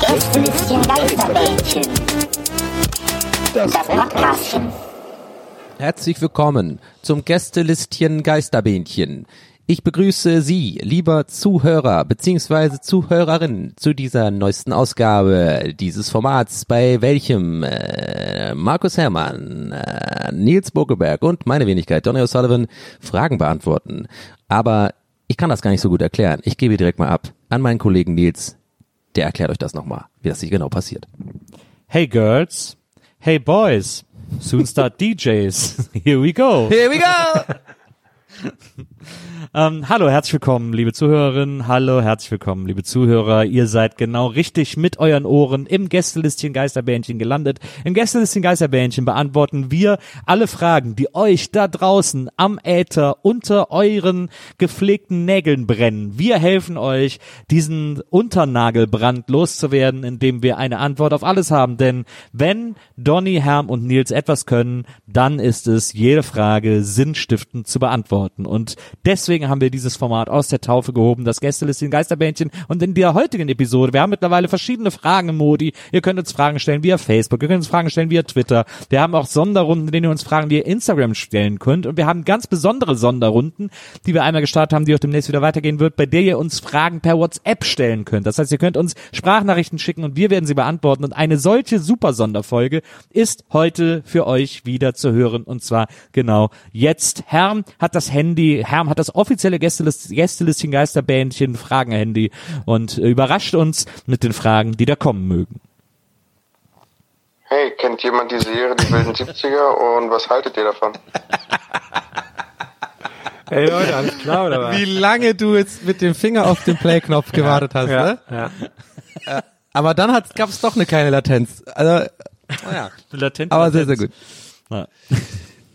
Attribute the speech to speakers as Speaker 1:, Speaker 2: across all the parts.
Speaker 1: Gästelistchen Geisterbällchen. Das Podcastchen.
Speaker 2: Herzlich willkommen zum Gästelistchen Geisterbähnchen. Ich begrüße Sie, lieber Zuhörer bzw. Zuhörerin, zu dieser neuesten Ausgabe dieses Formats, bei welchem äh, Markus Herrmann, äh, Nils Bogelberg und meine Wenigkeit Donny O'Sullivan Fragen beantworten. Aber ich kann das gar nicht so gut erklären. Ich gebe direkt mal ab an meinen Kollegen Nils. Der erklärt euch das nochmal, wie das hier genau passiert.
Speaker 3: Hey girls. Hey boys. Soon start DJs. Here we go.
Speaker 2: Here we go!
Speaker 3: Ähm, hallo, herzlich willkommen, liebe Zuhörerinnen. Hallo, herzlich willkommen, liebe Zuhörer. Ihr seid genau richtig mit euren Ohren im Gästelistchen Geisterbähnchen gelandet. Im Gästelistchen Geisterbähnchen beantworten wir alle Fragen, die euch da draußen am Äther unter euren gepflegten Nägeln brennen. Wir helfen euch, diesen Unternagelbrand loszuwerden, indem wir eine Antwort auf alles haben. Denn wenn Donny, Herm und Nils etwas können, dann ist es jede Frage sinnstiftend zu beantworten. Und deswegen haben wir dieses Format aus der Taufe gehoben, das Gästelistchen Geisterbändchen. Und in der heutigen Episode, wir haben mittlerweile verschiedene Fragen im Modi. Ihr könnt uns Fragen stellen via Facebook, ihr könnt uns Fragen stellen via Twitter. Wir haben auch Sonderrunden, in denen ihr uns Fragen via Instagram stellen könnt. Und wir haben ganz besondere Sonderrunden, die wir einmal gestartet haben, die auch demnächst wieder weitergehen wird, bei der ihr uns Fragen per WhatsApp stellen könnt. Das heißt, ihr könnt uns Sprachnachrichten schicken und wir werden sie beantworten. Und eine solche super Sonderfolge ist heute für euch wieder zu hören. Und zwar genau jetzt. Herm hat das Handy, Herm hat das offizielle Gästelist, Gästelistchen Geisterbändchen Fragen-Handy und äh, überrascht uns mit den Fragen, die da kommen mögen.
Speaker 4: Hey, kennt jemand die Serie Die wilden 70er und was haltet ihr davon?
Speaker 5: Ey Leute, alles klar oder was?
Speaker 2: Wie lange du jetzt mit dem Finger auf den Play-Knopf gewartet hast, ne?
Speaker 5: Ja.
Speaker 2: Aber dann gab es doch eine kleine Latenz. Also, naja.
Speaker 3: Latent,
Speaker 2: Aber sehr, sehr gut.
Speaker 3: Ja.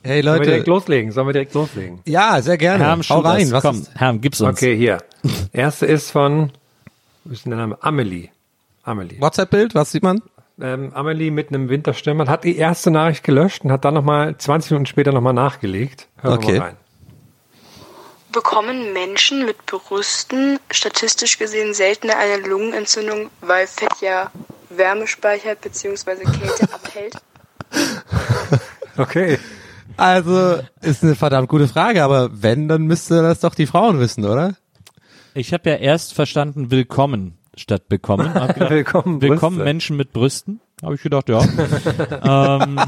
Speaker 2: Hey
Speaker 5: Sollen wir direkt
Speaker 2: Leute.
Speaker 5: loslegen? Sollen wir direkt loslegen?
Speaker 2: Ja, sehr gerne.
Speaker 3: Herm,
Speaker 2: Hau rein.
Speaker 3: was,
Speaker 2: Was
Speaker 3: komm,
Speaker 2: ist,
Speaker 3: Herm, gib's uns.
Speaker 5: Okay, hier. Erste ist von, wie ist denn der Name? Amelie. Amelie.
Speaker 2: WhatsApp-Bild, was sieht man?
Speaker 5: Ähm, Amelie mit einem Winterstürmer hat die erste Nachricht gelöscht und hat dann nochmal 20 Minuten später nochmal nachgelegt. Hören
Speaker 2: Okay.
Speaker 5: wir mal rein.
Speaker 6: bekommen Menschen mit Brüsten statistisch gesehen seltener eine Lungenentzündung, weil Fett ja Wärme speichert bzw. Kälte abhält?
Speaker 5: Okay.
Speaker 2: Also, ist eine verdammt gute Frage, aber wenn, dann müsste das doch die Frauen wissen, oder?
Speaker 3: Ich habe ja erst verstanden willkommen statt bekommen. Gedacht,
Speaker 5: Willkommen,
Speaker 3: willkommen. Menschen mit Brüsten. Habe ich gedacht, ja. ähm,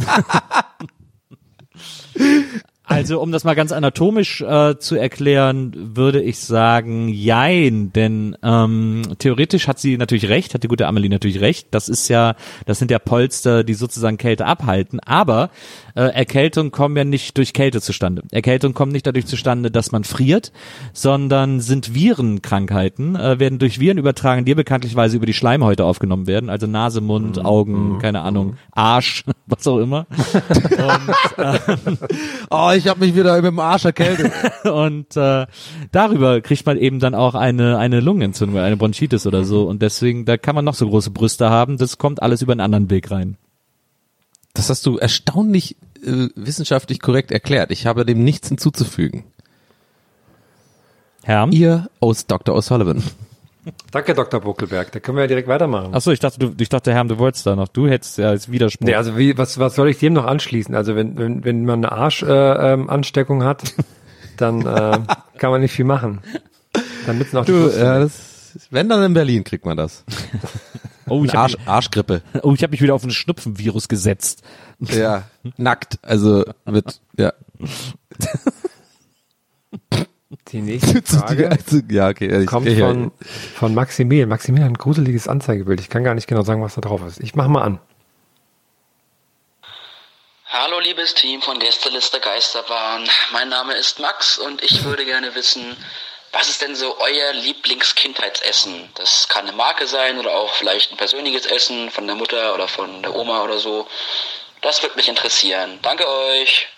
Speaker 3: also um das mal ganz anatomisch äh, zu erklären, würde ich sagen, jein, denn ähm, theoretisch hat sie natürlich recht, hat die gute Amelie natürlich recht. Das ist ja, das sind ja Polster, die sozusagen Kälte abhalten. Aber äh, Erkältungen kommen ja nicht durch Kälte zustande. Erkältungen kommen nicht dadurch zustande, dass man friert, sondern sind Virenkrankheiten, äh, werden durch Viren übertragen, die bekanntlicherweise über die Schleimhäute aufgenommen werden, also Nase, Mund,
Speaker 2: Mhm.
Speaker 3: Augen, keine Ahnung, Arsch, was auch immer.
Speaker 2: Oh, ich habe mich wieder mit dem Arsch erkältet.
Speaker 3: Und äh, darüber kriegt man eben dann auch eine, eine Lungenentzündung, eine Bronchitis oder so. Und deswegen, da kann man noch so große Brüste haben, das kommt alles über einen anderen Weg rein.
Speaker 2: Das hast du erstaunlich äh, wissenschaftlich korrekt erklärt. Ich habe dem nichts hinzuzufügen.
Speaker 3: Herr?
Speaker 2: Ihr aus Dr. O'Sullivan.
Speaker 5: Danke, Dr. Buckelberg. Da können wir ja direkt weitermachen.
Speaker 3: Achso, ich dachte, du, ich dachte, Herr, du wolltest da noch. Du hättest ja als Widerspruch.
Speaker 5: Nee, also wie, was, was soll ich dem noch anschließen? Also wenn, wenn, wenn man eine Arschansteckung äh, ähm, Ansteckung hat, dann äh, kann man nicht viel machen. Dann nützen auch die
Speaker 2: Du,
Speaker 5: nichts.
Speaker 2: das, wenn dann in Berlin kriegt man das.
Speaker 3: Oh, ich habe
Speaker 2: Arsch, Arschgrippe.
Speaker 3: mich, oh, ich hab mich wieder auf ein Schnupfenvirus gesetzt.
Speaker 2: Ja, nackt. Also mit, ja.
Speaker 5: Die nächste Frage
Speaker 2: Also, ja, okay. Ich,
Speaker 5: kommt
Speaker 2: ich,
Speaker 5: von, von Maximilian. Maximilian hat ein gruseliges Anzeigebild. Ich kann gar nicht genau sagen, was da drauf ist. Ich mach mal an.
Speaker 7: Hallo liebes Team von Gästeliste Geisterbahn. Mein Name ist Max und ich würde gerne wissen, was ist denn so euer Lieblingskindheitsessen? Das kann eine Marke sein oder auch vielleicht ein persönliches Essen von der Mutter oder von der Oma oder so. Das würde mich interessieren. Danke euch.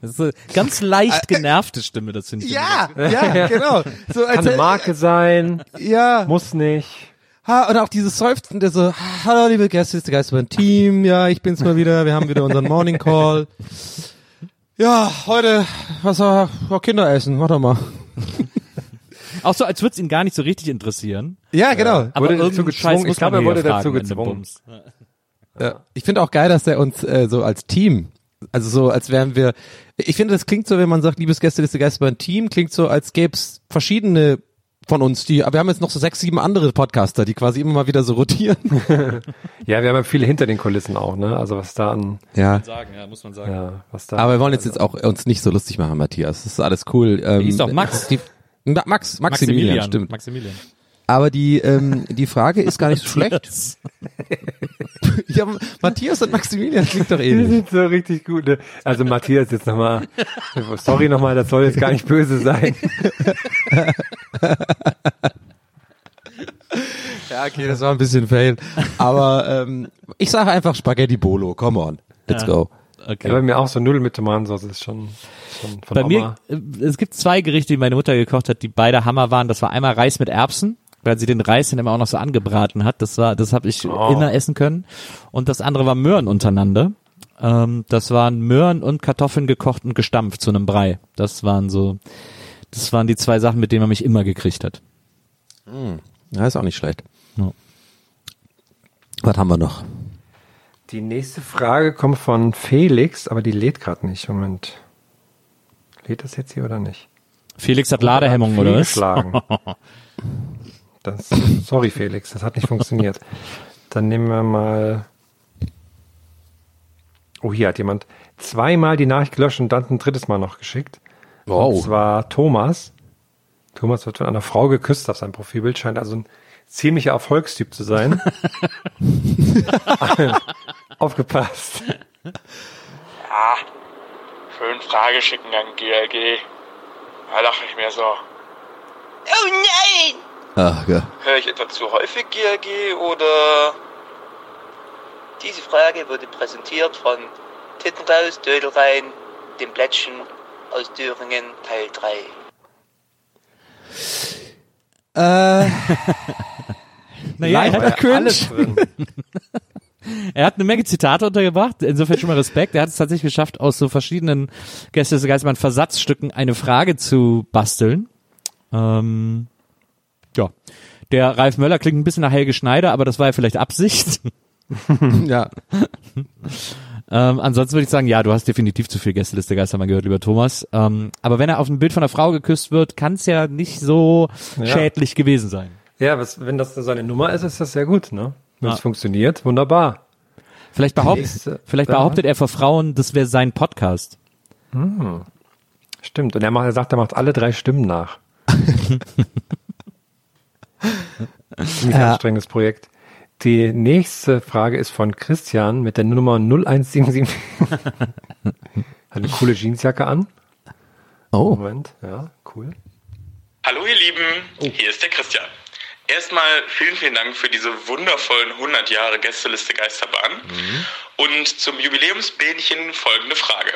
Speaker 3: Das ist eine ganz leicht genervte Stimme, das finde ich.
Speaker 2: ja, ja, genau. So, als,
Speaker 5: Kann eine Marke sein,
Speaker 2: ja.
Speaker 5: muss nicht.
Speaker 2: Ha, und auch dieses Seufzen, der so, hallo liebe Gäste, ist der Geisterbahn Team, ja, ich bin's mal wieder, wir haben wieder unseren Morning Call. Ja, heute, was war, war Kinderessen, warte mal.
Speaker 3: Auch so, als würde es ihn gar nicht so richtig interessieren.
Speaker 2: Ja, genau.
Speaker 3: Aber
Speaker 5: Wurde dazu gezwungen. Ich glaube, er wurde dazu gezwungen.
Speaker 2: Ja. Ich finde auch geil, dass er uns äh, so als Team, also so als wären wir, ich finde, das klingt so, wenn man sagt, liebes Gästeliste Geisterbahn Team, klingt so, als gäb's verschiedene von uns, die, aber wir haben jetzt noch so sechs, sieben andere Podcaster, die quasi immer mal wieder so rotieren.
Speaker 5: Ja, wir haben ja viele hinter den Kulissen auch, ne? Also was da an,
Speaker 2: Ja.
Speaker 3: Sagen, ja, muss man sagen.
Speaker 5: ja, was da.
Speaker 2: Aber wir wollen jetzt, jetzt auch uns nicht so lustig machen, Matthias. Das ist alles cool. Ähm,
Speaker 3: Hieß doch Max.
Speaker 2: Die, Max, Maximilian, stimmt.
Speaker 3: Maximilian.
Speaker 2: Aber die, ähm, die Frage ist gar nicht so schlecht. ja, Matthias und Maximilian klingt doch
Speaker 5: Die
Speaker 2: ähnlich.
Speaker 5: sind so richtig gut. Ne? Also Matthias jetzt nochmal, sorry nochmal, das soll jetzt gar nicht böse sein.
Speaker 2: Ja, okay, das war ein bisschen fail. Aber ähm, ich sage einfach Spaghetti Bolo. Come on, let's
Speaker 3: Ja.
Speaker 2: go.
Speaker 3: Okay.
Speaker 5: Ja, bei mir auch so Nudeln mit Tomatensauce ist schon, schon von
Speaker 3: Bei
Speaker 5: Oma.
Speaker 3: mir, äh, es gibt zwei Gerichte, die meine Mutter gekocht hat, die beide Hammer waren. Das war einmal Reis mit Erbsen, weil sie den Reis dann immer auch noch so angebraten hat. Das war, das habe ich
Speaker 5: Oh.
Speaker 3: immer essen können. Und das andere war Möhren untereinander. Ähm, das waren Möhren und Kartoffeln gekocht und gestampft zu einem Brei. Das waren so, das waren die zwei Sachen, mit denen man mich immer gekriegt hat.
Speaker 2: Ja, ist auch nicht schlecht.
Speaker 3: Ja.
Speaker 2: Was haben wir noch?
Speaker 5: Die nächste Frage kommt von Felix, aber die lädt gerade nicht. Moment. Lädt das jetzt hier oder nicht?
Speaker 3: Felix hat Ladehemmung, oder was?
Speaker 5: Das, sorry Felix, das hat nicht funktioniert. Dann nehmen wir mal. Oh, hier hat jemand zweimal die Nachricht gelöscht und dann ein drittes Mal noch geschickt. Und
Speaker 2: Wow.
Speaker 5: zwar Thomas. Thomas wird von einer Frau geküsst auf seinem Profilbild, scheint also ein ziemlicher Erfolgstyp zu sein. Aufgepasst.
Speaker 8: Ja, schön Frage schicken an GLG. Da dachte ich mir so, oh nein!
Speaker 2: Ach, ja.
Speaker 8: Höre ich etwa zu häufig GLG oder... Diese Frage wurde präsentiert von Titten raus, Dödel rein, dem Plättchen aus Thüringen, Teil 3.
Speaker 2: Äh,
Speaker 3: Naja, er hat,
Speaker 5: ja alles drin.
Speaker 3: er hat eine Menge Zitate untergebracht. Insofern schon mal Respekt. Er hat es tatsächlich geschafft, aus so verschiedenen Gäste des Geistmann Versatzstücken eine Frage zu basteln. Ähm, ja. Der Ralf Möller klingt ein bisschen nach Helge Schneider, aber das war ja vielleicht Absicht.
Speaker 2: ja.
Speaker 3: Ähm, ansonsten würde ich sagen, ja, du hast definitiv zu viel Gästeliste Geistermann gehört, lieber Thomas. Ähm, aber wenn er auf ein Bild von einer Frau geküsst wird, kann es ja nicht so
Speaker 5: Ja.
Speaker 3: schädlich gewesen sein.
Speaker 5: Ja, was, wenn das seine Nummer ist, ist das sehr gut, ne? Wenn es
Speaker 3: Ja.
Speaker 5: funktioniert, wunderbar.
Speaker 3: Vielleicht, behaupt,
Speaker 5: Nächste-
Speaker 3: vielleicht behauptet er vor Frauen, das wäre sein Podcast.
Speaker 5: Stimmt. Und er, macht, er sagt, er macht alle drei Stimmen nach. Ziemlich
Speaker 2: Ja.
Speaker 5: anstrengendes Projekt. Die nächste Frage ist von Christian mit der Nummer 0177. Hat eine coole Jeansjacke an.
Speaker 2: Oh.
Speaker 5: Moment, ja, cool.
Speaker 8: Hallo ihr Lieben, hier ist der Christian. Erstmal vielen, vielen Dank für diese wundervollen 100 Jahre Gästeliste Geisterbahn. Und zum Jubiläumsbähnchen folgende Frage.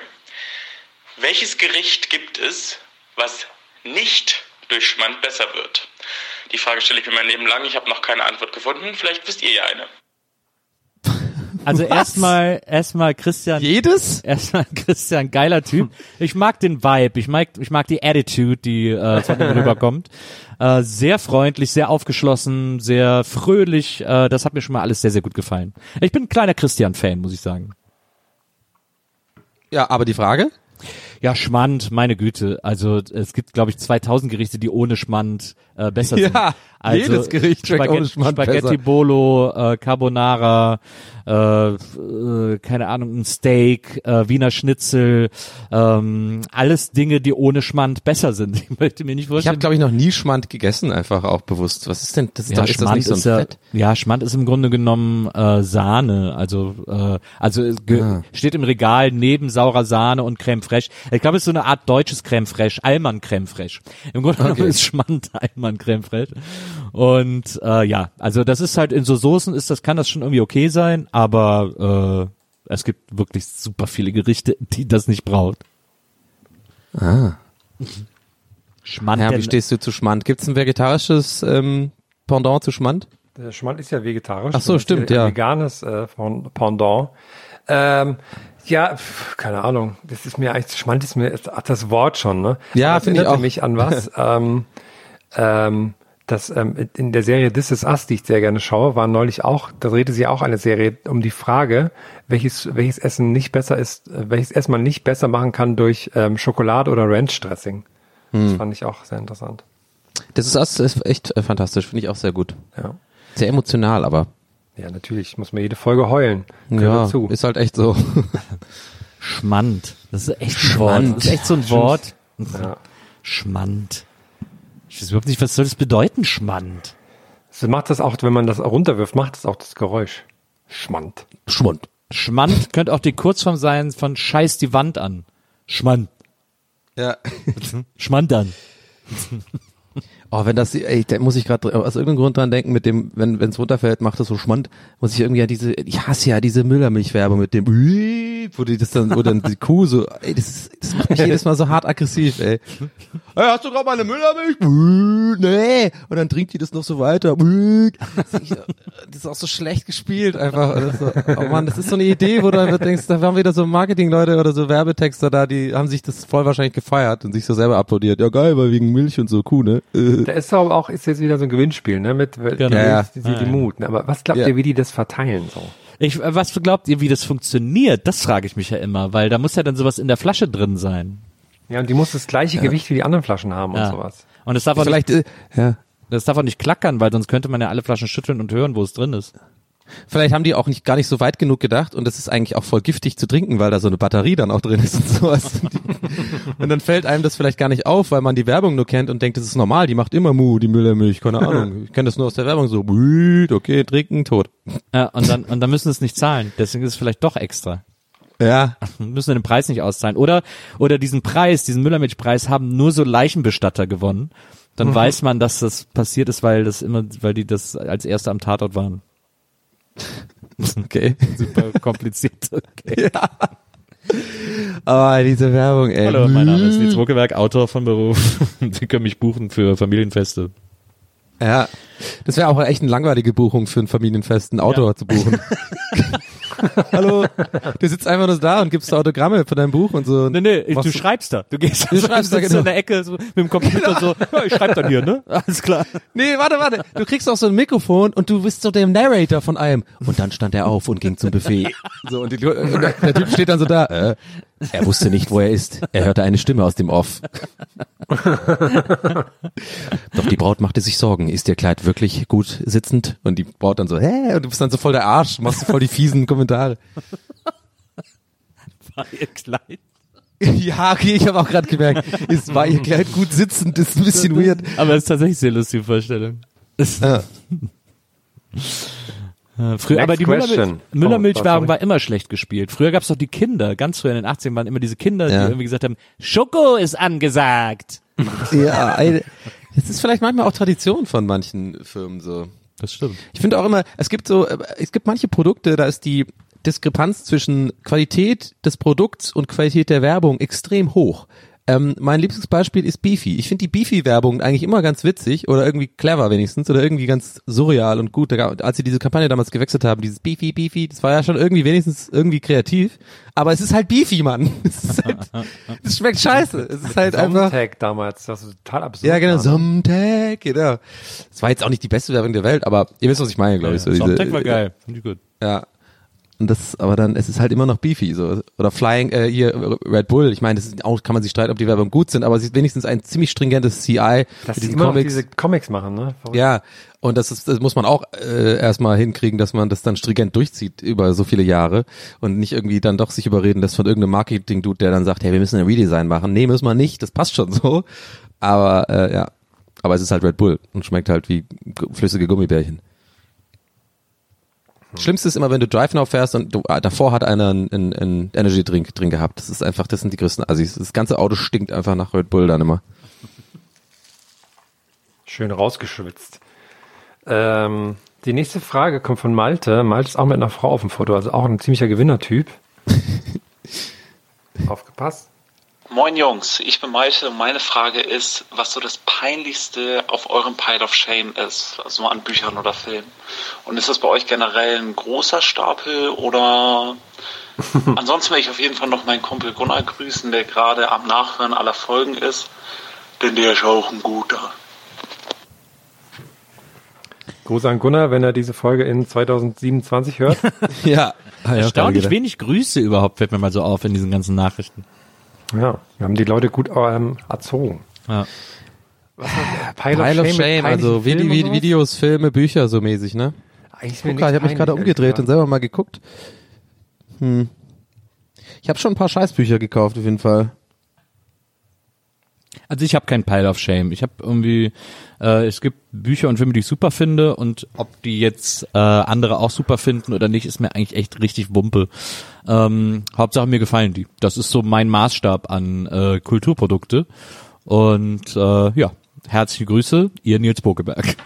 Speaker 8: Welches Gericht gibt es, was nicht durch Schmand besser wird? Die Frage stelle ich mir mein Leben lang. Ich habe noch keine Antwort gefunden. Vielleicht wisst ihr ja eine.
Speaker 3: Also erstmal, erstmal Christian.
Speaker 2: Jedes?
Speaker 3: Erstmal Christian, geiler Typ. Ich mag den Vibe, ich mag, ich mag die Attitude, die äh, von ihm rüberkommt. Äh, sehr freundlich, sehr aufgeschlossen, sehr fröhlich. Äh, das hat mir schon mal alles sehr, sehr gut gefallen. Ich bin ein kleiner Christian-Fan, muss ich sagen.
Speaker 2: Ja, aber die Frage?
Speaker 3: Ja, Schmand, meine Güte. Also es gibt, glaube ich, 2000 Gerichte, die ohne Schmand äh, besser sind. Also,
Speaker 2: jedes Gericht schmeckt
Speaker 3: Spaghetti,
Speaker 2: ohne
Speaker 3: Spaghetti
Speaker 2: besser.
Speaker 3: Bolo, äh, Carbonara, äh, äh, keine Ahnung, ein Steak, äh, Wiener Schnitzel, ähm, alles Dinge, die ohne Schmand besser sind. Ich möchte mir nicht
Speaker 2: Ich
Speaker 3: vorstellen.
Speaker 2: habe, glaube ich, noch nie Schmand gegessen, einfach auch bewusst. Was ist denn, das ist
Speaker 3: ja,
Speaker 2: doch, ist das
Speaker 3: Schmand
Speaker 2: nicht so ein
Speaker 3: ist ja,
Speaker 2: Fett?
Speaker 3: ja, Schmand ist im Grunde genommen äh, Sahne, also äh, also
Speaker 2: Ah.
Speaker 3: steht im Regal neben saurer Sahne und Creme fraiche. Ich glaube, es ist so eine Art deutsches Creme fraiche, Allmann Creme fraiche. Im Grunde genommen
Speaker 2: Okay.
Speaker 3: ist Schmand Allmann Creme fraiche. Und äh, ja, also das ist halt in so Soßen ist das kann das schon irgendwie okay sein, aber äh, es gibt wirklich super viele Gerichte, die das nicht braucht.
Speaker 2: Ah.
Speaker 3: Schmand.
Speaker 2: Ja, wie stehst du zu Schmand? Gibt's ein vegetarisches ähm, Pendant zu Schmand?
Speaker 5: Der Schmand ist ja vegetarisch.
Speaker 2: Ach so, stimmt,
Speaker 5: ein
Speaker 2: ja.
Speaker 5: Veganes äh, Pen- Pendant. Ähm, ja, pf, keine Ahnung. Das ist mir eigentlich, Schmand ist mir, ach, das Wort schon, ne?
Speaker 2: Ja,
Speaker 5: es
Speaker 2: finde ich auch.
Speaker 5: mich an was, ähm, ähm, das, ähm, in der Serie This Is Us, die ich sehr gerne schaue, war neulich auch, da drehte sich auch eine Serie um die Frage, welches, welches Essen nicht besser ist, äh, welches Essen man nicht besser machen kann durch ähm, Schokolade oder Ranch-Dressing. Das
Speaker 2: Hm.
Speaker 5: fand ich auch sehr interessant.
Speaker 2: Das ist, das ist echt äh, fantastisch, finde ich auch sehr gut.
Speaker 5: Ja.
Speaker 2: Sehr emotional, aber.
Speaker 5: Ja, natürlich, muss man jede Folge heulen. Gehört
Speaker 2: Ja,
Speaker 5: dazu.
Speaker 2: ist halt echt so.
Speaker 3: Schmand. Das ist echt ein
Speaker 2: Schmand.
Speaker 3: Wort. Das ist echt so ein Wort.
Speaker 5: Ja.
Speaker 3: Schmand. Ich weiß überhaupt nicht, was soll das bedeuten, Schmand?
Speaker 5: So macht das auch, wenn man das runterwirft, macht das auch das Geräusch. Schmand.
Speaker 2: Schmund.
Speaker 3: Schmand könnte auch die Kurzform sein von Scheiß die Wand an. Schmand.
Speaker 2: Ja.
Speaker 3: Schmand an.
Speaker 2: Oh, wenn das, ey, da muss ich gerade aus irgendeinem Grund dran denken, mit dem, wenn es runterfällt, macht das so Schmand, muss ich irgendwie an diese, ich hasse ja diese Müllermilchwerbung mit dem, wo die das dann, wo dann die Kuh so, ey, das, ist, das macht mich jedes Mal so hart aggressiv, ey. Hey, hast du gerade mal eine Müllermilch? Nee. Und dann trinkt die das noch so weiter. Das ist auch so schlecht gespielt einfach. So, oh Mann, das ist so eine Idee, wo du einfach denkst, da waren wieder so Marketingleute oder so Werbetexter da, die haben sich das voll wahrscheinlich gefeiert und sich so selber applaudiert. Ja geil, weil wegen Milch und so Kuh, ne? Äh.
Speaker 5: Da ist aber auch, ist jetzt wieder so ein Gewinnspiel, ne, mit,
Speaker 3: Genau.
Speaker 5: die,
Speaker 2: Ja,
Speaker 5: die, die,
Speaker 3: ja.
Speaker 5: die Mut, ne? Aber was glaubt
Speaker 2: Ja.
Speaker 5: ihr, wie die das verteilen, so?
Speaker 3: Ich, äh, was glaubt ihr, wie das funktioniert? Das frage ich mich ja immer, weil da muss ja dann sowas in der Flasche drin sein.
Speaker 5: Ja, und die muss das gleiche Gewicht wie die anderen Flaschen haben
Speaker 3: Ja.
Speaker 5: und sowas.
Speaker 3: Und es darf auch
Speaker 2: Vielleicht,
Speaker 3: nicht,
Speaker 2: äh, ja.
Speaker 3: das darf auch nicht klackern, weil sonst könnte man ja alle Flaschen schütteln und hören, wo es drin ist.
Speaker 2: Vielleicht haben die auch nicht gar nicht so weit genug gedacht und das ist eigentlich auch voll giftig zu trinken, weil da so eine Batterie dann auch drin ist und sowas. und dann fällt einem das vielleicht gar nicht auf, weil man die Werbung nur kennt und denkt, das ist normal, die macht immer Mu, die Müllermilch, keine Ahnung. Ich kenne das nur aus der Werbung so, okay, trinken, tot.
Speaker 3: Ja, und dann, und dann müssen sie es nicht zahlen. Deswegen ist es vielleicht doch extra.
Speaker 2: Ja,
Speaker 3: müssen den Preis nicht auszahlen. Oder, oder diesen Preis, diesen Müllermilchpreis haben nur so Leichenbestatter gewonnen. Dann
Speaker 2: Mhm.
Speaker 3: weiß man, dass das passiert ist, weil das immer, weil die das als Erste am Tatort waren.
Speaker 2: okay.
Speaker 3: Super kompliziert. Okay.
Speaker 2: Ja. Aber diese Werbung, ey.
Speaker 3: Hallo, mein Name ist Nils Ruckeberg, Autor von Beruf. Sie können mich buchen für Familienfeste.
Speaker 2: Ja, das wäre auch echt eine langweilige Buchung für ein Familienfest, einen Autor zu buchen. Hallo, du sitzt einfach nur da und gibst Autogramme von deinem Buch und so.
Speaker 3: Nee, nee,
Speaker 2: Was-
Speaker 3: du schreibst da. Du gehst
Speaker 2: Du schreibst da, genau.
Speaker 3: in der Ecke so, mit dem Computer so, ja, ich schreib dann hier, ne? Alles klar.
Speaker 2: Nee, warte, warte. Du kriegst auch so ein Mikrofon und du bist so der Narrator von allem. Und dann stand er auf und ging zum Buffet. So, und, die, und der, der Typ steht dann so da. Äh, er wusste nicht, wo er ist. Er hörte eine Stimme aus dem Off. Doch die Braut machte sich Sorgen. Ist ihr Kleid wirklich gut sitzend? Und die Braut dann so, hä? Und du bist dann so voll der Arsch, machst so voll die fiesen Kommentare.
Speaker 3: War ihr Kleid.
Speaker 2: Ja, okay, ich habe auch gerade gemerkt, ist, war ihr Kleid gut sitzend, ist ein bisschen weird.
Speaker 3: Aber es ist tatsächlich sehr lustige Vorstellung.
Speaker 2: Ja.
Speaker 3: Äh, Früher,
Speaker 5: Next
Speaker 3: aber die Müllermilch. Müllermilchwerbung
Speaker 5: Oh,
Speaker 3: war immer schlecht gespielt. Früher gab's doch die Kinder, ganz früher in den 80ern waren immer diese Kinder,
Speaker 2: Ja.
Speaker 3: die irgendwie gesagt haben, Schoko ist angesagt.
Speaker 2: Ja, das ist vielleicht manchmal auch Tradition von manchen Firmen so.
Speaker 3: Das stimmt.
Speaker 2: Ich finde auch immer, es gibt so, äh, es gibt manche Produkte, da ist die Diskrepanz zwischen Qualität des Produkts und Qualität der Werbung extrem hoch. Ähm, mein liebstes Beispiel ist Beefy. Ich finde die Beefy-Werbung eigentlich immer ganz witzig oder irgendwie clever wenigstens oder irgendwie ganz surreal und gut. Als sie diese Kampagne damals gewechselt haben, dieses Beefy, Beefy, das war ja schon irgendwie wenigstens irgendwie kreativ. Aber es ist halt Beefy, Mann. Es, ist halt, es schmeckt scheiße. Es ist halt einfach.
Speaker 5: Somtag damals, das ist total absurd.
Speaker 2: Ja, genau? Somtag, genau. Das war jetzt auch nicht die beste Werbung der Welt, aber ihr wisst, was ich meine, glaube ich. So
Speaker 3: Soundtrack war geil. Finde ich gut.
Speaker 2: Ja. Und das, aber dann, es ist halt immer noch Beefy, so. Oder Flying, äh, hier, Red Bull. Ich meine, das ist auch, kann man sich streiten, ob die Werbung gut sind, aber sie ist wenigstens ein ziemlich stringentes CI.
Speaker 5: Dass
Speaker 2: für
Speaker 5: sie
Speaker 2: diesen
Speaker 5: immer
Speaker 2: Comics.
Speaker 5: diese Comics machen, ne? Verrückt.
Speaker 2: Ja, und das ist, das muss man auch äh, erstmal hinkriegen, dass man das dann stringent durchzieht über so viele Jahre und nicht irgendwie dann doch sich überreden lässt von irgendeinem Marketing-Dude, der dann sagt, hey, wir müssen ein Redesign machen. Nee, müssen wir nicht, das passt schon so. Aber äh, ja, aber es ist halt Red Bull und schmeckt halt wie flüssige Gummibärchen. Schlimmste ist immer, wenn du Drive Now fährst und du, äh, davor hat einer einen, einen, einen Energy Drink drin gehabt. Das ist einfach, das sind die größten Assis. Das ganze Auto stinkt einfach nach Red Bull dann immer.
Speaker 5: Schön rausgeschwitzt. Ähm, die nächste Frage kommt von Malte. Malte ist auch mit einer Frau auf dem Foto, also auch ein ziemlicher Gewinnertyp. Aufgepasst.
Speaker 9: Moin Jungs, ich bin Malte und meine Frage ist, was so das Peinlichste auf eurem Pile of Shame ist, also an Büchern oder Filmen. Und ist das bei euch generell ein großer Stapel oder ansonsten will ich auf jeden Fall noch meinen Kumpel Gunnar grüßen, der gerade am Nachhören aller Folgen ist, denn der ist auch ein guter.
Speaker 5: Gruß an Gunnar, wenn er diese Folge in 2027 hört.
Speaker 2: ja.
Speaker 3: Erstaunlich wenig Grüße überhaupt, fällt mir mal so auf in diesen ganzen Nachrichten.
Speaker 5: Ja, wir haben die Leute gut ähm, erzogen.
Speaker 3: Ja.
Speaker 5: Was war
Speaker 2: Pile, of Shame,
Speaker 5: mit
Speaker 2: also
Speaker 5: peinlichen
Speaker 2: Vide? Videos, Filme, Bücher so mäßig, ne?
Speaker 5: Eigentlich mir
Speaker 2: Guck, ich habe mich gerade umgedreht und selber mal geguckt. Hm. Ich habe schon ein paar Scheißbücher gekauft, auf jeden Fall.
Speaker 3: Also ich habe keinen Pile of Shame. Ich habe irgendwie, äh, es gibt Bücher und Filme, die ich super finde und ob die jetzt äh, andere auch super finden oder nicht, ist mir eigentlich echt richtig Wumpe. Ähm, Hauptsache mir gefallen die. Das ist so mein Maßstab an äh, Kulturprodukte. Und äh, ja, herzliche Grüße, ihr Nils Bokeberg.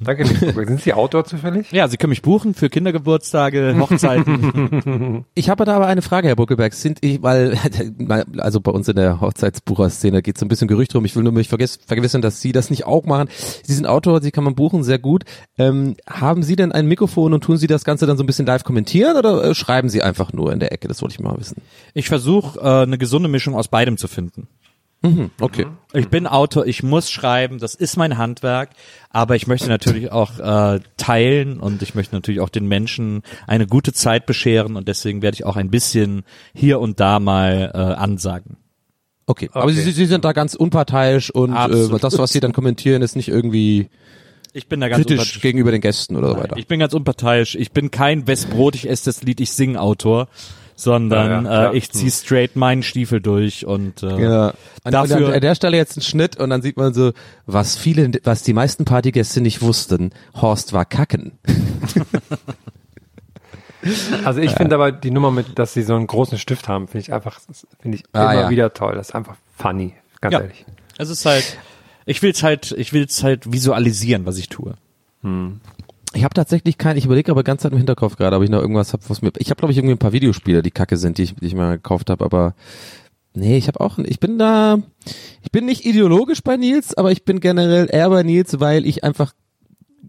Speaker 5: Danke, Bokeberg. Sind Sie Autor zufällig?
Speaker 3: Ja, Sie können mich buchen für Kindergeburtstage, Hochzeiten.
Speaker 2: Ich habe da aber eine Frage, Herr Buckelberg. Sind ich, weil, also bei uns in der Hochzeitsbucher-Szene geht so ein bisschen Gerücht rum. Ich will nur mich vergewissern, dass Sie das nicht auch machen. Sie sind Autor, Sie kann man buchen, sehr gut. Ähm, haben Sie denn ein Mikrofon und tun Sie das Ganze dann so ein bisschen live kommentieren oder äh, schreiben Sie einfach nur in der Ecke? Das wollte ich mal wissen.
Speaker 3: Ich versuche äh, eine gesunde Mischung aus beidem zu finden.
Speaker 2: Mhm, okay.
Speaker 3: Ich bin Autor, ich muss schreiben, das ist mein Handwerk, aber ich möchte natürlich auch äh, teilen und ich möchte natürlich auch den Menschen eine gute Zeit bescheren und deswegen werde ich auch ein bisschen hier und da mal äh, ansagen.
Speaker 2: Okay, aber Sie, Sie sind da ganz unparteiisch und äh, das, was Sie dann kommentieren, ist nicht irgendwie
Speaker 3: Ich bin da ganz
Speaker 2: kritisch gegenüber den Gästen oder so weiter.
Speaker 3: Ich bin ganz unparteiisch. Ich bin kein Westbrot, ich esse das Lied, ich sing Autor, sondern
Speaker 2: Ja, ja,
Speaker 3: äh, ich zieh straight meinen Stiefel durch und äh.
Speaker 2: An,
Speaker 3: dafür
Speaker 2: an, an der Stelle jetzt ein Schnitt und dann sieht man so, was viele, was die meisten Partygäste nicht wussten, Horst war kacken.
Speaker 5: Also ich finde aber die Nummer mit, dass sie so einen großen Stift haben, finde ich einfach, finde ich
Speaker 2: Ah,
Speaker 5: immer
Speaker 2: ja.
Speaker 5: wieder toll. Das ist einfach funny, ganz
Speaker 3: ja,
Speaker 5: ehrlich.
Speaker 3: es ist halt, ich will's halt, ich will's halt visualisieren, was ich tue.
Speaker 2: Ich habe tatsächlich kein, ich überlege aber ganz Zeit im Hinterkopf gerade, ob ich noch irgendwas habe, was mir, ich habe glaube ich irgendwie ein paar Videospiele, die kacke sind, die ich, die ich mal gekauft habe, aber nee, ich habe auch, ich bin da, ich bin nicht ideologisch bei Nils, aber ich bin generell eher bei Nils, weil ich einfach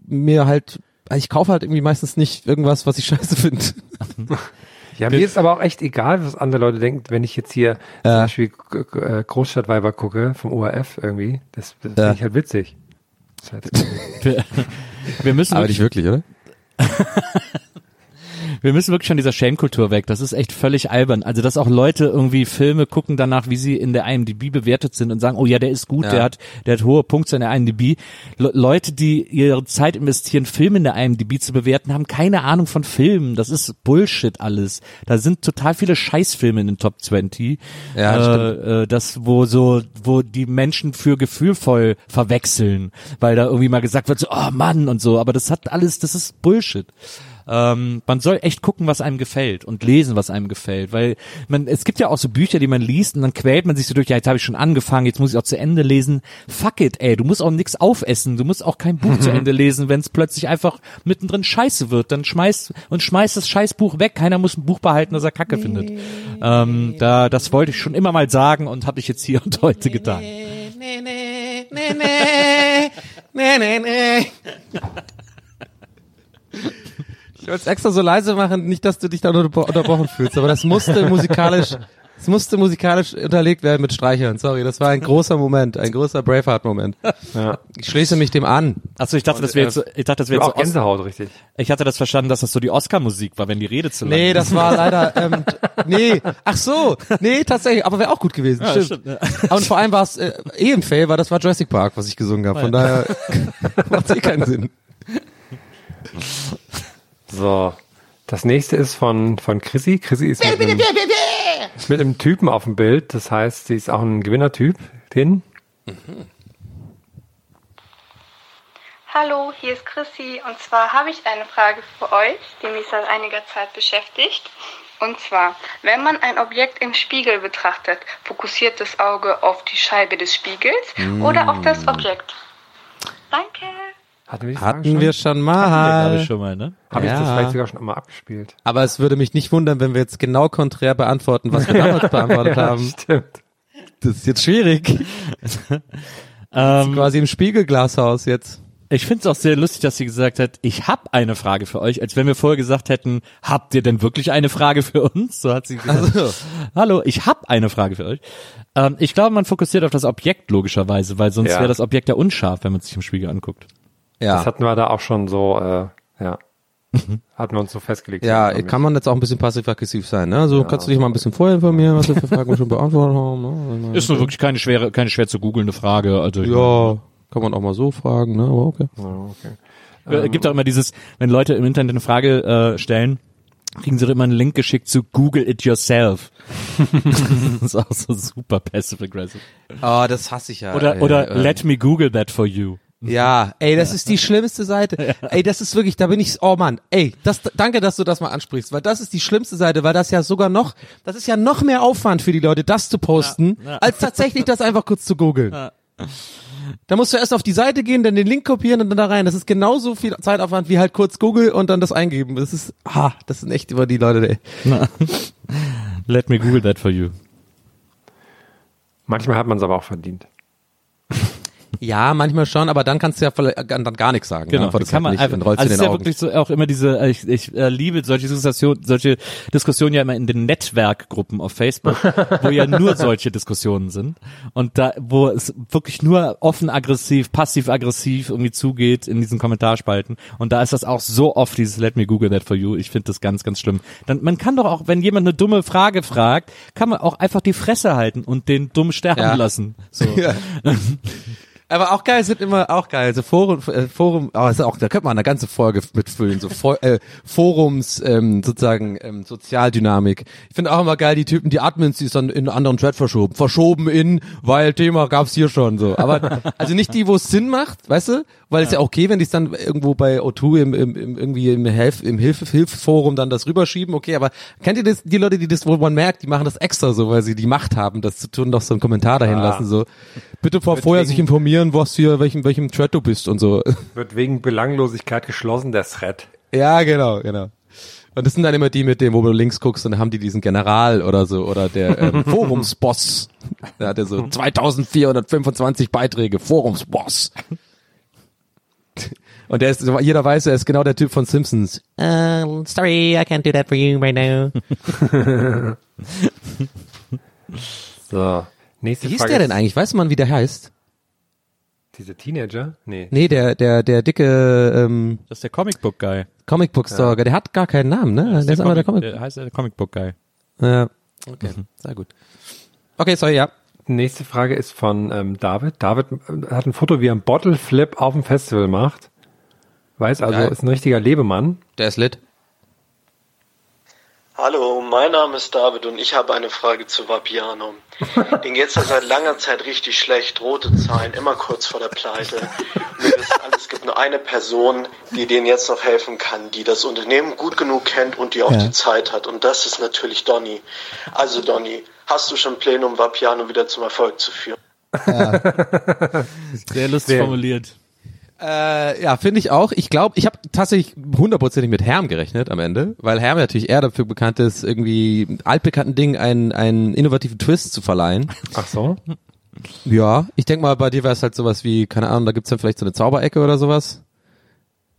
Speaker 2: mir halt, also ich kaufe halt irgendwie meistens nicht irgendwas, was ich scheiße finde.
Speaker 5: Ja, mir ist aber auch echt egal, was andere Leute denken, wenn ich jetzt hier zum Beispiel äh, Großstadtweiber gucke vom ORF irgendwie. Das, das finde
Speaker 2: Ja.
Speaker 5: ich halt witzig. Halt
Speaker 3: Wir, müssen
Speaker 2: Aber nicht wirklich, oder?
Speaker 3: wir müssen wirklich von dieser Shame-Kultur weg. Das ist echt völlig albern. Also, dass auch Leute irgendwie Filme gucken danach, wie sie in der IMDb bewertet sind und sagen, oh ja, der ist gut,
Speaker 2: Ja.
Speaker 3: der hat, der hat hohe Punkte in der IMDb. Le Leute, die ihre Zeit investieren, Filme in der IMDb zu bewerten, haben keine Ahnung von Filmen. Das ist Bullshit alles. Da sind total viele Scheißfilme in den Top 20.
Speaker 2: Ja, das
Speaker 3: äh, äh, das, wo so, wo die Menschen für gefühlvoll verwechseln, weil da irgendwie mal gesagt wird, so, oh Mann und so, aber das hat alles, das ist Bullshit. Ähm, man soll echt gucken, was einem gefällt und lesen, was einem gefällt, weil man, es gibt ja auch so Bücher, die man liest und dann quält man sich so durch, ja, jetzt habe ich schon angefangen, jetzt muss ich auch zu Ende lesen. Fuck it, ey, du musst auch nix aufessen, du musst auch kein Buch zu Ende lesen, wenn es plötzlich einfach mittendrin scheiße wird, dann schmeißt und schmeißt das Scheißbuch weg, keiner muss ein Buch behalten, das er kacke findet. Ähm, da, das wollte ich schon immer mal sagen und habe ich jetzt hier und heute getan.
Speaker 2: Ich wollte es extra so leise machen, nicht, dass du dich da unter- unterbrochen fühlst, aber das musste musikalisch, Es musste musikalisch unterlegt werden mit Streichern. Sorry, das war ein großer Moment, ein großer Braveheart-Moment.
Speaker 5: Ja.
Speaker 2: Ich schließe mich dem an.
Speaker 3: Achso, ich dachte, das wäre jetzt, ich dachte, das wäre jetzt
Speaker 5: auch Gänsehaut, richtig.
Speaker 3: Ich hatte das verstanden, dass das so die Oscar-Musik war, wenn die Rede zu lang
Speaker 2: Nee, das war leider, ähm, nee, ach so, nee, tatsächlich, aber wäre auch gut gewesen,
Speaker 3: Ja,
Speaker 2: stimmt.
Speaker 3: stimmt, ja.
Speaker 2: Und vor allem war es äh, eh im Fail, weil das war Jurassic Park, was ich gesungen habe, von daher macht eh keinen Sinn.
Speaker 5: So. Das nächste ist von, von Chrissy. Chrissy ist mit einem, mit einem Typen auf dem Bild. Das heißt, sie ist auch ein Gewinnertyp. Hin.
Speaker 6: Hallo, hier ist Chrissy und zwar habe ich eine Frage für euch, die mich seit einiger Zeit beschäftigt. Und zwar, wenn man ein Objekt im Spiegel betrachtet, fokussiert das Auge auf die Scheibe des Spiegels oder auf das Objekt? Danke.
Speaker 5: Hatten wir die
Speaker 2: Hatten wir schon mal.
Speaker 3: Glaube ich schon mal, ne?
Speaker 5: Habe ich das
Speaker 2: Ja.
Speaker 5: vielleicht sogar schon einmal abgespielt?
Speaker 2: Aber es würde mich nicht wundern, wenn wir jetzt genau konträr beantworten, was wir damals beantwortet haben.
Speaker 5: Stimmt.
Speaker 2: Das ist jetzt schwierig.
Speaker 3: Ähm,
Speaker 2: Quasi im Spiegelglashaus jetzt.
Speaker 3: Ich finde es auch sehr lustig, dass sie gesagt hat, ich habe eine Frage für euch, als wenn wir vorher gesagt hätten, habt ihr denn wirklich eine Frage für uns? So hat sie gesagt.
Speaker 2: Also.
Speaker 3: Hallo, ich habe eine Frage für euch. Ähm, ich glaube, man fokussiert auf das Objekt logischerweise, weil sonst
Speaker 5: Ja.
Speaker 3: wäre das Objekt ja unscharf, wenn man sich im Spiegel anguckt.
Speaker 2: Ja.
Speaker 5: Das hatten wir da auch schon so, äh, ja. Hatten wir uns so festgelegt.
Speaker 2: Ja, kann man jetzt auch ein bisschen passiv-aggressiv sein, ne? So kannst du dich mal ein bisschen vorher informieren, was wir für Fragen schon beantwortet haben. Ne?
Speaker 3: Ist nur wirklich keine schwere, keine schwer zu googelnde Frage. Also
Speaker 2: Ja, kann man auch mal so fragen, ne? Aber okay.
Speaker 5: Ja, okay.
Speaker 3: Äh, gibt auch immer dieses, wenn Leute im Internet eine Frage äh, stellen, kriegen sie doch immer einen Link geschickt zu Google it yourself. das ist auch so super passive aggressive.
Speaker 2: Oh, das hasse ich ja.
Speaker 3: Oder
Speaker 2: ey,
Speaker 3: oder
Speaker 2: äh,
Speaker 3: let me Google that for you.
Speaker 2: Ja, ey, das ist die schlimmste Seite. Ey, das ist wirklich, da bin ich, oh Mann, ey, das, danke, dass du das mal ansprichst, weil das ist die schlimmste Seite, weil das ja sogar noch, das ist ja noch mehr Aufwand für die Leute, das zu posten,
Speaker 3: Ja, ja.
Speaker 2: als tatsächlich das einfach kurz zu googeln. Da musst du erst auf die Seite gehen, dann den Link kopieren und dann da rein. Das ist genauso viel Zeitaufwand wie halt kurz Google und dann das eingeben. Das ist, ah, das sind echt über die Leute, ey.
Speaker 3: Let me Google that for you.
Speaker 5: Manchmal hat man es aber auch verdient.
Speaker 2: Ja, manchmal schon, aber dann kannst du ja vielleicht dann gar nichts sagen.
Speaker 3: Genau,
Speaker 2: ne? Antwortest
Speaker 3: kann man
Speaker 2: nicht
Speaker 3: einfach, also es ist ja
Speaker 2: Augen.
Speaker 3: wirklich so auch immer diese, äh, ich, ich äh, liebe solche Diskussionen, solche Diskussionen ja immer in den Netzwerkgruppen auf Facebook, wo ja nur solche Diskussionen sind und da, wo es wirklich nur offen aggressiv, passiv aggressiv irgendwie zugeht in diesen Kommentarspalten und da ist das auch so oft dieses Let me Google that for you. Ich finde das ganz, ganz schlimm. Dann, man kann doch auch, wenn jemand eine dumme Frage fragt, kann man auch einfach die Fresse halten und den dumm sterben
Speaker 2: Ja.
Speaker 3: lassen. So.
Speaker 2: Ja. Aber auch geil sind immer auch geil. So Forum, äh, Forum, oh, ist auch, da könnte man eine ganze Folge mitfüllen. So For, äh, Forums, ähm, sozusagen ähm, Sozialdynamik. Ich finde auch immer geil die Typen, die Admins, die ist dann in einen anderen Chat verschoben. Verschoben in, weil Thema gab's hier schon so. Aber also nicht die, wo es Sinn macht, weißt du? Weil es ja okay, wenn die es dann irgendwo bei O2 im, im, im irgendwie im Hilf, im Hilfe, Hilfeforum dann das rüberschieben, okay, aber kennt ihr das, die Leute, die das, wo man merkt, die machen das extra so, weil sie die Macht haben, das zu tun, doch so einen Kommentar dahin
Speaker 5: Ah.
Speaker 2: lassen, so. Bitte vor vorher sich informieren, was hier, welchem, welchem Thread du bist und so.
Speaker 5: Wird wegen Belanglosigkeit geschlossen, der Thread.
Speaker 2: Ja, genau, genau. Und das sind dann immer die mit dem, wo du links guckst und dann haben die diesen General oder so, oder der ähm, Forumsboss. Der hat ja so 2425 Beiträge, Forumsboss. Und der ist, jeder weiß, er ist genau der Typ von Simpsons. Uh, sorry, I can't do that for you right now.
Speaker 5: So, nächste
Speaker 2: Wie hieß
Speaker 5: Frage.
Speaker 2: der
Speaker 5: ist-
Speaker 2: denn eigentlich? Weiß man, wie der heißt?
Speaker 5: Diese Teenager? Nee.
Speaker 2: Nee, der, der, der dicke ähm,
Speaker 3: Das ist der Comic Book Guy.
Speaker 2: Comic Book Stalker, der hat gar keinen Namen, ne? der ist einfach der Comic.
Speaker 3: Der heißt der Comic Book Guy.
Speaker 2: Ja, okay, sehr gut. Okay, sorry, ja.
Speaker 5: Nächste Frage ist von ähm, David. David äh, hat ein Foto, wie er einen Bottle Flip auf dem Festival macht. Weiß also,
Speaker 2: Geil.
Speaker 5: ist ein richtiger Lebemann.
Speaker 2: Der ist lit.
Speaker 10: Hallo, mein Name ist David und ich habe eine Frage zu Vapiano. Den geht's ja seit langer Zeit richtig schlecht, rote Zahlen, immer kurz vor der Pleite. Und wir wissen alle, es gibt nur eine Person, die denen jetzt noch helfen kann, die das Unternehmen gut genug kennt und die auch
Speaker 2: Ja.
Speaker 10: die Zeit hat. Und das ist natürlich Donny. Also Donny, hast du schon Pläne, um Vapiano wieder zum Erfolg zu führen?
Speaker 3: Sehr lustig
Speaker 2: Sehr.
Speaker 3: formuliert.
Speaker 2: Äh, ja, finde ich auch. Ich glaube, ich habe tatsächlich hundertprozentig mit Herm gerechnet am Ende, weil Herm natürlich eher dafür bekannt ist, irgendwie altbekannten Dingen einen, einen innovativen Twist zu verleihen.
Speaker 5: Ach so?
Speaker 2: Ja, ich denk mal, bei dir wäre es halt sowas wie, keine Ahnung, da gibt's dann vielleicht so eine Zauberecke oder sowas.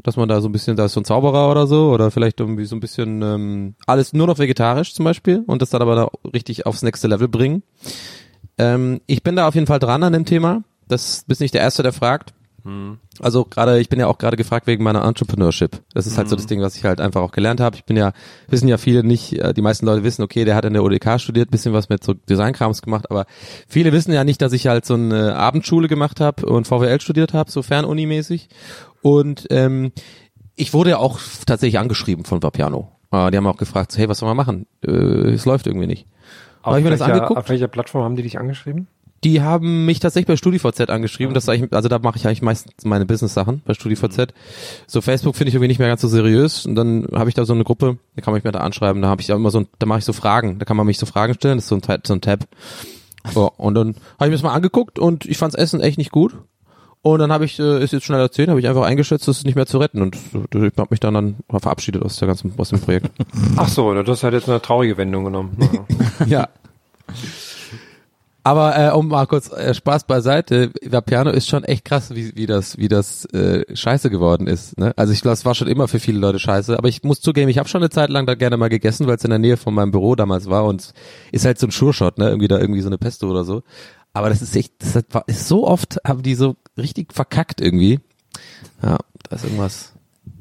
Speaker 2: dass man da so ein bisschen, da ist so ein Zauberer oder so, oder vielleicht irgendwie so ein bisschen ähm, alles nur noch vegetarisch zum Beispiel und das dann aber da richtig aufs nächste Level bringen. Ähm, ich bin da auf jeden Fall dran an dem Thema. Das bist nicht der Erste, der fragt.
Speaker 5: Hm.
Speaker 2: Also gerade, ich bin ja auch gerade gefragt wegen meiner Entrepreneurship. Das ist halt so
Speaker 5: Mhm.
Speaker 2: das Ding, was ich halt einfach auch gelernt habe. Ich bin ja, wissen ja viele nicht, äh, die meisten Leute wissen, okay, der hat in der ODK studiert, bisschen was mit so Designkrams gemacht, aber viele wissen ja nicht, dass ich halt so eine Abendschule gemacht habe und VWL studiert habe, so fernunimäßig. Und ähm, ich wurde ja auch tatsächlich angeschrieben von Vapiano. Äh, die haben auch gefragt, so, hey, was soll man machen? Äh, es läuft irgendwie nicht.
Speaker 5: Auf,
Speaker 2: Hab ich mir das
Speaker 5: welcher,
Speaker 2: angeguckt?
Speaker 5: auf welcher Plattform haben die dich angeschrieben?
Speaker 2: Die haben mich tatsächlich bei StudiVZ angeschrieben. Das ist eigentlich, also da mache ich eigentlich meistens meine Business-Sachen bei StudiVZ. So Facebook finde ich irgendwie nicht mehr ganz so seriös. Und dann habe ich da so eine Gruppe, da kann man mich mir da anschreiben. Da habe ich auch immer so, ein, da mache ich so Fragen. Da kann man mich so Fragen stellen. Das ist so ein, Tab- so ein Tab. So, und dann habe ich mir das mal angeguckt und ich fand's Essen echt nicht gut. Und dann habe ich, äh, ist jetzt schnell erzählt, habe ich einfach eingeschätzt, das ist nicht mehr zu retten. Und ich habe mich dann dann verabschiedet aus der ganzen, aus dem Projekt.
Speaker 5: Ach so, das hat jetzt eine traurige Wendung genommen.
Speaker 2: ja. Aber äh, um mal kurz äh, Spaß beiseite, Vapiano ist schon echt krass, wie, wie das, wie das äh, scheiße geworden ist. Ne? Also ich glaube, es war schon immer für viele Leute scheiße. Aber ich muss zugeben, ich habe schon eine Zeit lang da gerne mal gegessen, weil es in der Nähe von meinem Büro damals war und ist halt so ein Sure-Shot, ne? Irgendwie da irgendwie so eine Pesto oder so. Aber das ist echt, das ist so oft haben die so richtig verkackt irgendwie. Ja, da ist irgendwas.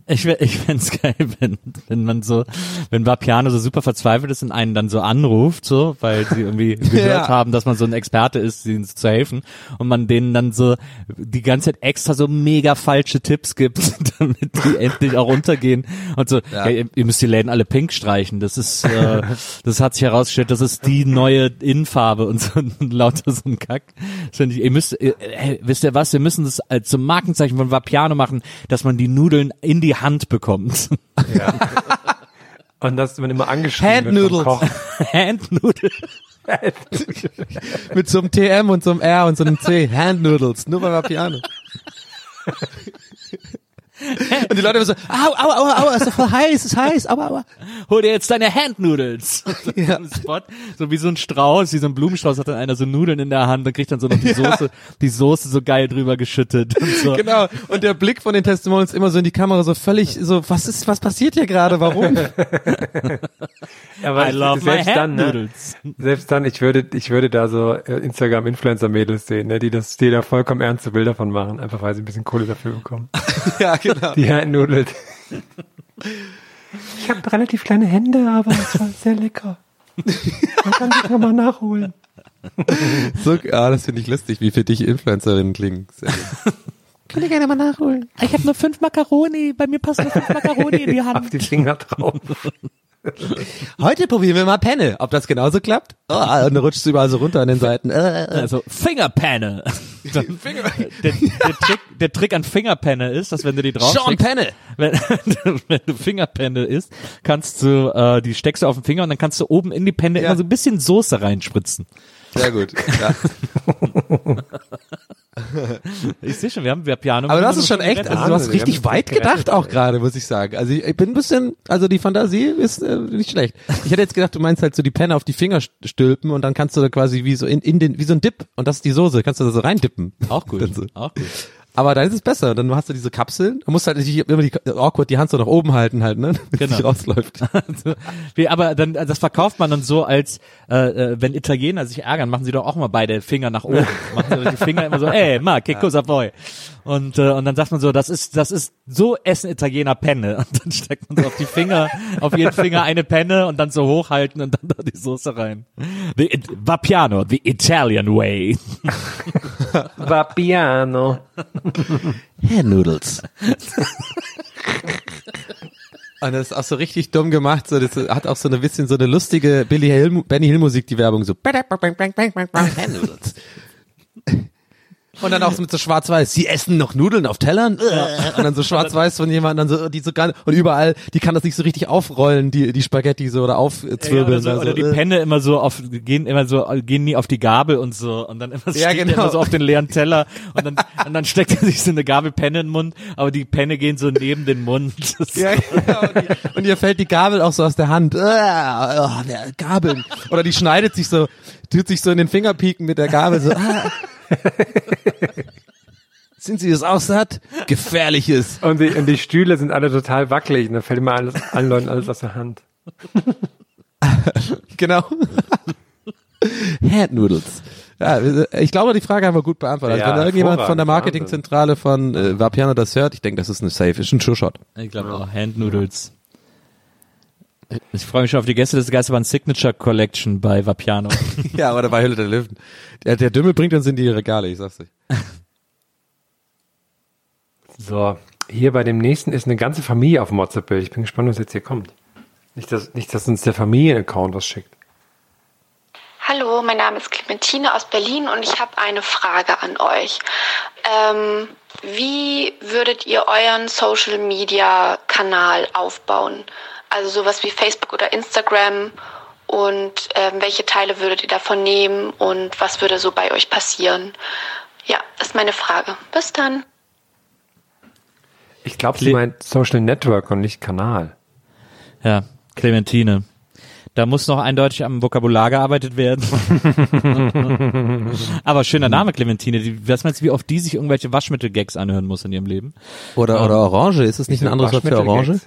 Speaker 3: Ich, ich fänd's geil, wenn, wenn man so, wenn Vapiano so super verzweifelt ist und einen dann so anruft, so, weil sie irgendwie gehört
Speaker 2: Ja.
Speaker 3: haben, dass man so ein Experte ist, ihnen zu helfen und man denen dann so die ganze Zeit extra so mega falsche Tipps gibt, damit die endlich auch untergehen und so, ja.
Speaker 2: Ja.
Speaker 3: ihr, ihr müsst die Läden alle pink streichen, das ist, äh, das hat sich herausgestellt, das ist die neue Innenfarbe und so und lauter so ein Kack. Das ich, ihr müsst, äh, äh, wisst ihr was, wir müssen das zum Markenzeichen von Vapiano machen, dass man die Nudeln in die Hand bekommt.
Speaker 5: Und dass man immer angeschrieben wird vom Koch.
Speaker 3: Handnudel.
Speaker 2: Mit so einem TM und so einem R und so einem C. Hand Noodles. Nur bei Vapiano. Und die Leute immer so, au, au, au, au, ist doch voll heiß, ist heiß, aua, aua.
Speaker 3: Hol dir jetzt deine Handnudels. ja. Spot, so wie so ein Strauß, wie so ein Blumenstrauß hat dann einer so Nudeln in der Hand, dann kriegt dann so noch die
Speaker 2: Ja.
Speaker 3: Soße, die Soße so geil drüber geschüttet und so.
Speaker 2: Genau. Und der Blick von den Testimonials immer so in die Kamera, so völlig so, was ist, was passiert hier gerade, warum?
Speaker 5: Aber
Speaker 3: I love my
Speaker 5: selbst dann, ne, selbst dann, ich würde, ich würde da so äh, Instagram-Influencer-Mädels sehen, ne, die das, die da vollkommen ernste Bilder von machen, einfach weil sie ein bisschen Kohle dafür bekommen.
Speaker 2: ja, genau.
Speaker 5: Die Handnudelt. Ich habe relativ kleine Hände, aber es war sehr lecker. Man kann sich nochmal nachholen.
Speaker 2: So, ah, das finde ich lustig, wie für dich Influencerinnen klingen.
Speaker 3: Kann ich gerne mal nachholen. Ich habe nur fünf Macaroni, bei mir passen nur fünf Macaroni in die Hand.
Speaker 5: Auf die Finger drauf.
Speaker 2: Heute probieren wir mal Penne. Ob das genauso klappt? Oh, und dann rutscht es überall so runter an den Seiten. Äh, äh.
Speaker 3: Also Fingerpenne. der, der, Trick, der Trick an Fingerpenne ist, dass wenn du die drauf
Speaker 2: Sean Penne.
Speaker 3: wenn, wenn du Fingerpenne isst, kannst du äh, die steckst du auf den Finger und dann kannst du oben in die Penne
Speaker 2: Ja.
Speaker 3: immer so ein bisschen Soße reinspritzen.
Speaker 2: Sehr gut. Ja.
Speaker 3: Ich sehe schon, wir haben wir Piano.
Speaker 2: Aber das ist schon echt, also du hast
Speaker 5: Wahnsinn,
Speaker 2: richtig weit gedacht auch gerade, muss ich sagen. Also ich, bin ein bisschen, also die Fantasie ist äh, nicht schlecht. Ich hätte jetzt gedacht, du meinst halt so die Penne auf die Finger st- stülpen und dann kannst du da quasi wie so in, in den, wie so ein Dip und das ist die Soße, kannst du da so reindippen.
Speaker 3: auch gut,
Speaker 2: so.
Speaker 3: auch gut.
Speaker 2: Aber dann ist es besser. Dann hast du diese Kapseln. Du musst halt nicht immer die, awkward die Hand so nach oben halten halt, ne? Wenn
Speaker 3: Genau.
Speaker 2: nicht rausläuft.
Speaker 3: Also, aber dann, das verkauft man dann so als, äh, äh, wenn Italiener sich ärgern, machen sie doch auch mal beide Finger nach oben. machen sie die Finger immer so, ey, ma, che cosa vuoi? Und, äh, und dann sagt man so, das ist, das ist, so essen Italiener Penne. Und dann steckt man so auf die Finger, auf jeden Finger eine Penne und dann so hochhalten und dann da die Soße rein. The, it, Vapiano, the Italian way.
Speaker 5: Vapiano.
Speaker 2: Noodles. Und das ist auch so richtig dumm gemacht. So, das hat auch so ein bisschen so eine lustige Billy Hill, Benny Hill Musik, die Werbung so. Und dann auch so mit so schwarz-weiß. Sie essen noch Nudeln auf Tellern? Und dann so schwarz-weiß von jemandem, dann so, die so gar, und überall, die kann das nicht so richtig aufrollen, die, die Spaghetti so oder
Speaker 3: Ja,
Speaker 2: aufzwirbeln.
Speaker 3: oder, so,
Speaker 2: Also,
Speaker 3: oder die
Speaker 2: äh.
Speaker 3: Penne immer so auf, gehen immer so, gehen nie auf die Gabel und so, und dann immer,
Speaker 2: Ja, genau.
Speaker 3: immer so auf den leeren Teller, und dann, und dann steckt er sich so eine Gabel Penne in den Mund, aber die Penne gehen so neben den Mund.
Speaker 2: Ja, genau. Und, die, und ihr fällt die Gabel auch so aus der Hand. Ah, oh, Gabeln. Oder die schneidet sich so, tut sich so in den Fingerpieken mit der Gabel so. Ah. Sind Sie das auch satt? Gefährliches.
Speaker 5: Und die, und die Stühle sind alle total wackelig und da fällt immer alles, allen Leuten alles aus der Hand.
Speaker 2: genau. Hand Noodles. Ja, ich glaube, die Frage haben wir gut beantwortet.
Speaker 5: Ja,
Speaker 2: also wenn da irgendjemand von der Marketingzentrale von äh, Vapiano das hört, ich denke, das ist eine Safe, ist ein Sure Shot.
Speaker 3: Ich glaube auch Hand Noodles. Ich freue mich schon auf die Gäste des Geisterbahn Signature Collection bei Vapiano.
Speaker 2: ja, oder bei Hülle der Löwen. Der, der Dümmel bringt uns in die Regale, ich sag's euch.
Speaker 5: So, hier bei dem nächsten ist eine ganze Familie auf dem WhatsApp-Bild. Ich bin gespannt, was jetzt hier kommt. Nicht, dass, nicht, dass uns der Familienaccount was schickt.
Speaker 11: Hallo, mein Name ist Clementine aus Berlin und ich habe eine Frage an euch. Ähm, wie würdet ihr euren Social Media Kanal aufbauen? Also sowas wie Facebook oder Instagram und ähm, welche Teile würdet ihr davon nehmen und was würde so bei euch passieren? Ja, das ist meine Frage. Bis dann.
Speaker 5: Ich glaube, sie meint Social Network und nicht Kanal.
Speaker 3: Ja, Clementine. Da muss noch eindeutig am Vokabular gearbeitet werden. Aber schöner Name, Clementine. Die, was meinst du, wie oft die sich irgendwelche Waschmittel-Gags anhören muss in ihrem Leben?
Speaker 2: Oder,
Speaker 3: Ähm,
Speaker 2: oder Orange, ist es nicht ein anderes Wort für Orange?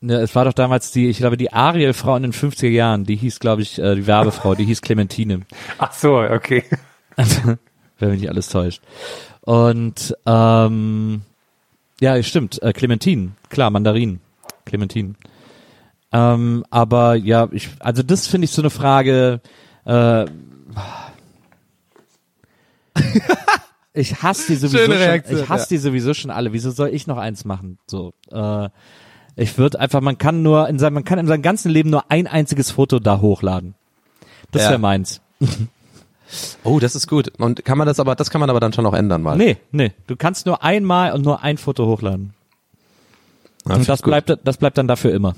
Speaker 3: Ne, es war doch damals die, ich glaube, die Ariel-Frau in den 50er Jahren, die hieß, glaube ich, äh, die Werbefrau, die hieß Clementine.
Speaker 5: Ach so, okay.
Speaker 3: Wenn mich nicht alles täuscht. Und ähm, ja, stimmt, äh, Clementine, klar, Mandarin, Clementine. Ähm, aber ja, ich, also das finde ich so eine Frage. Äh, ich hasse die sowieso schon. Ich hasse die sowieso schon alle. Wieso soll ich noch eins machen? So, äh, ich würde einfach, man kann nur in seinem, man kann in seinem ganzen Leben nur ein einziges Foto da hochladen. Das
Speaker 2: Ja.
Speaker 3: wäre meins.
Speaker 2: Oh, das ist gut. Und kann man das aber, das kann man aber dann schon noch ändern mal.
Speaker 3: Nee, nee. Du kannst nur einmal und nur ein Foto hochladen. Und
Speaker 2: find
Speaker 3: das
Speaker 2: ich gut.
Speaker 3: bleibt, das bleibt dann dafür immer.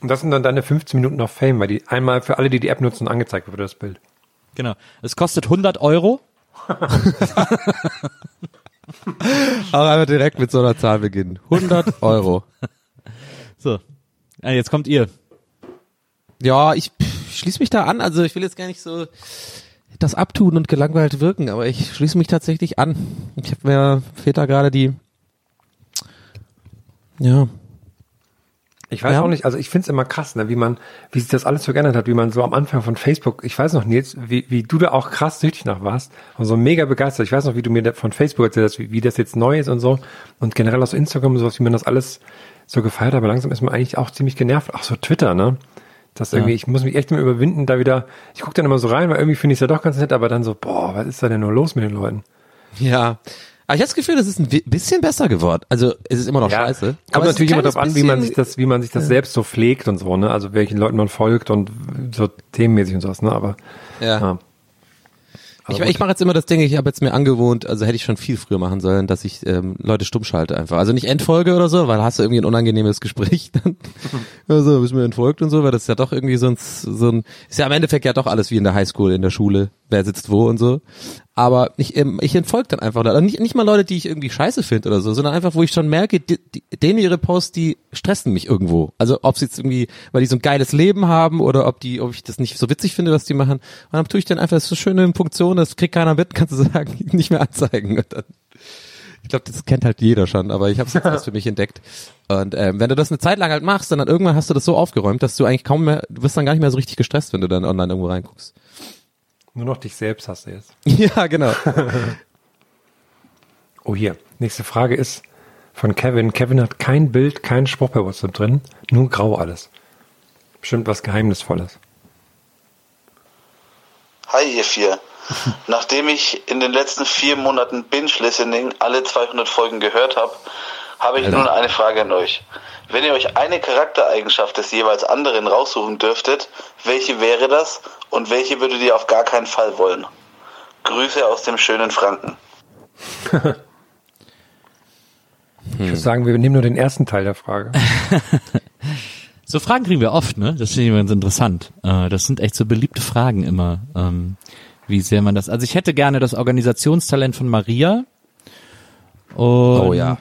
Speaker 5: Und das sind dann deine 15 Minuten of Fame, weil die einmal für alle, die die App nutzen, angezeigt wird, das Bild.
Speaker 3: Genau. Es kostet 100 Euro.
Speaker 2: Auch einfach direkt mit so einer Zahl beginnen. 100 Euro.
Speaker 3: So. Ja, jetzt kommt ihr.
Speaker 2: Ja, ich schließe mich da an. Also ich will jetzt gar nicht so das abtun und gelangweilt wirken, aber ich schließe mich tatsächlich an. Ich habe mir fehlt da gerade die ja.
Speaker 5: Ich weiß
Speaker 2: Ja.
Speaker 5: auch nicht, also ich finde es immer krass, ne, wie man, wie sich das alles so geändert hat, wie man so am Anfang von Facebook, ich weiß noch, Nils, wie, wie du da auch krass süchtig nach warst und so mega begeistert. Ich weiß noch, wie du mir da von Facebook erzählt hast, wie, wie das jetzt neu ist und so und generell aus Instagram und sowas, wie man das alles so gefeiert aber langsam ist man eigentlich auch ziemlich genervt. Auch so Twitter, ne? Das irgendwie,
Speaker 3: Ja.
Speaker 5: ich muss mich echt immer überwinden, da wieder, ich gucke dann immer so rein, weil irgendwie finde ich es ja doch ganz nett, aber dann so, boah, was ist da denn nur los mit den Leuten?
Speaker 2: Ja. Aber ich habe das Gefühl, das ist ein bisschen besser geworden. Also es ist immer noch
Speaker 5: Ja,
Speaker 2: scheiße.
Speaker 5: Kommt natürlich immer darauf an, wie man sich das, wie man sich das selbst so pflegt und so, ne? Also welchen Leuten man folgt und so themenmäßig und sowas, ne? Aber
Speaker 2: Ja.
Speaker 5: Aber
Speaker 2: Ich, ich mache jetzt immer das Ding, ich habe jetzt mir angewohnt, also hätte ich schon viel früher machen sollen, dass ich ähm, Leute stumm schalte einfach. Also nicht entfolge oder so, weil hast du irgendwie ein unangenehmes Gespräch dann. also bist mir entfolgt und so, weil das ist ja doch irgendwie so ein, so ein ist ja am Endeffekt ja doch alles wie in der Highschool, in der Schule, wer sitzt wo und so. Aber ich, ähm, ich entfolge dann einfach. Also nicht, nicht mal Leute, die ich irgendwie scheiße finde oder so, sondern einfach, wo ich schon merke, die, die, denen ihre Posts, die stressen mich irgendwo. Also ob sie jetzt irgendwie, weil die so ein geiles Leben haben oder ob die, ob ich das nicht so witzig finde, was die machen. Und dann tue ich dann einfach, so schöne Funktion, das kriegt keiner mit, kannst du sagen, nicht mehr anzeigen. Und dann, ich glaube, das kennt halt jeder schon, aber ich habe es jetzt erst für mich entdeckt. Und ähm, wenn du das eine Zeit lang halt machst, dann, dann irgendwann hast du das so aufgeräumt, dass du eigentlich kaum mehr, du wirst dann gar nicht mehr so richtig gestresst, wenn du dann online irgendwo reinguckst.
Speaker 5: Nur noch dich selbst hast du jetzt.
Speaker 2: Ja, genau.
Speaker 5: oh, hier. Nächste Frage ist von Kevin. Kevin hat kein Bild, keinen Spruch bei WhatsApp drin, nur grau alles. Bestimmt was Geheimnisvolles.
Speaker 12: Hi ihr vier. Nachdem ich in den letzten vier Monaten Binge-Listening alle 200 Folgen gehört habe, habe ich
Speaker 13: Alter.
Speaker 12: nun eine Frage an euch. Wenn ihr euch eine Charaktereigenschaft des jeweils anderen raussuchen dürftet, welche wäre das und welche würdet ihr auf gar keinen Fall wollen? Grüße aus dem schönen Franken.
Speaker 5: Ich würde sagen, wir nehmen nur den ersten Teil der Frage.
Speaker 3: So Fragen kriegen wir oft, ne? Das finde ich ganz interessant. Äh, das sind echt so beliebte Fragen immer. Ähm, wie sehr man das. Also ich hätte gerne das Organisationstalent von Maria. Und
Speaker 2: Oh ja.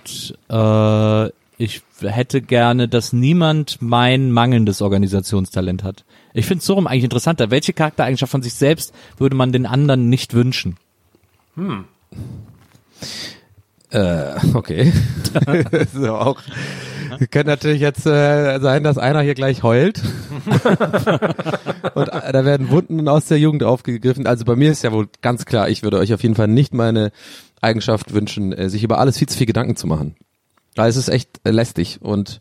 Speaker 3: äh, ich hätte gerne, dass niemand mein mangelndes Organisationstalent hat. Ich finde es so rum eigentlich interessanter. Welche Charaktereigenschaft von sich selbst würde man den anderen nicht wünschen?
Speaker 5: Hm.
Speaker 2: Äh, okay. so auch. Könnte natürlich jetzt äh, sein, dass einer hier gleich heult. Und äh, da werden Wunden aus der Jugend aufgegriffen. Also bei mir ist ja wohl ganz klar, ich würde euch auf jeden Fall nicht meine Eigenschaft wünschen, äh, sich über alles viel zu viel Gedanken zu machen. Es ist echt äh, lästig und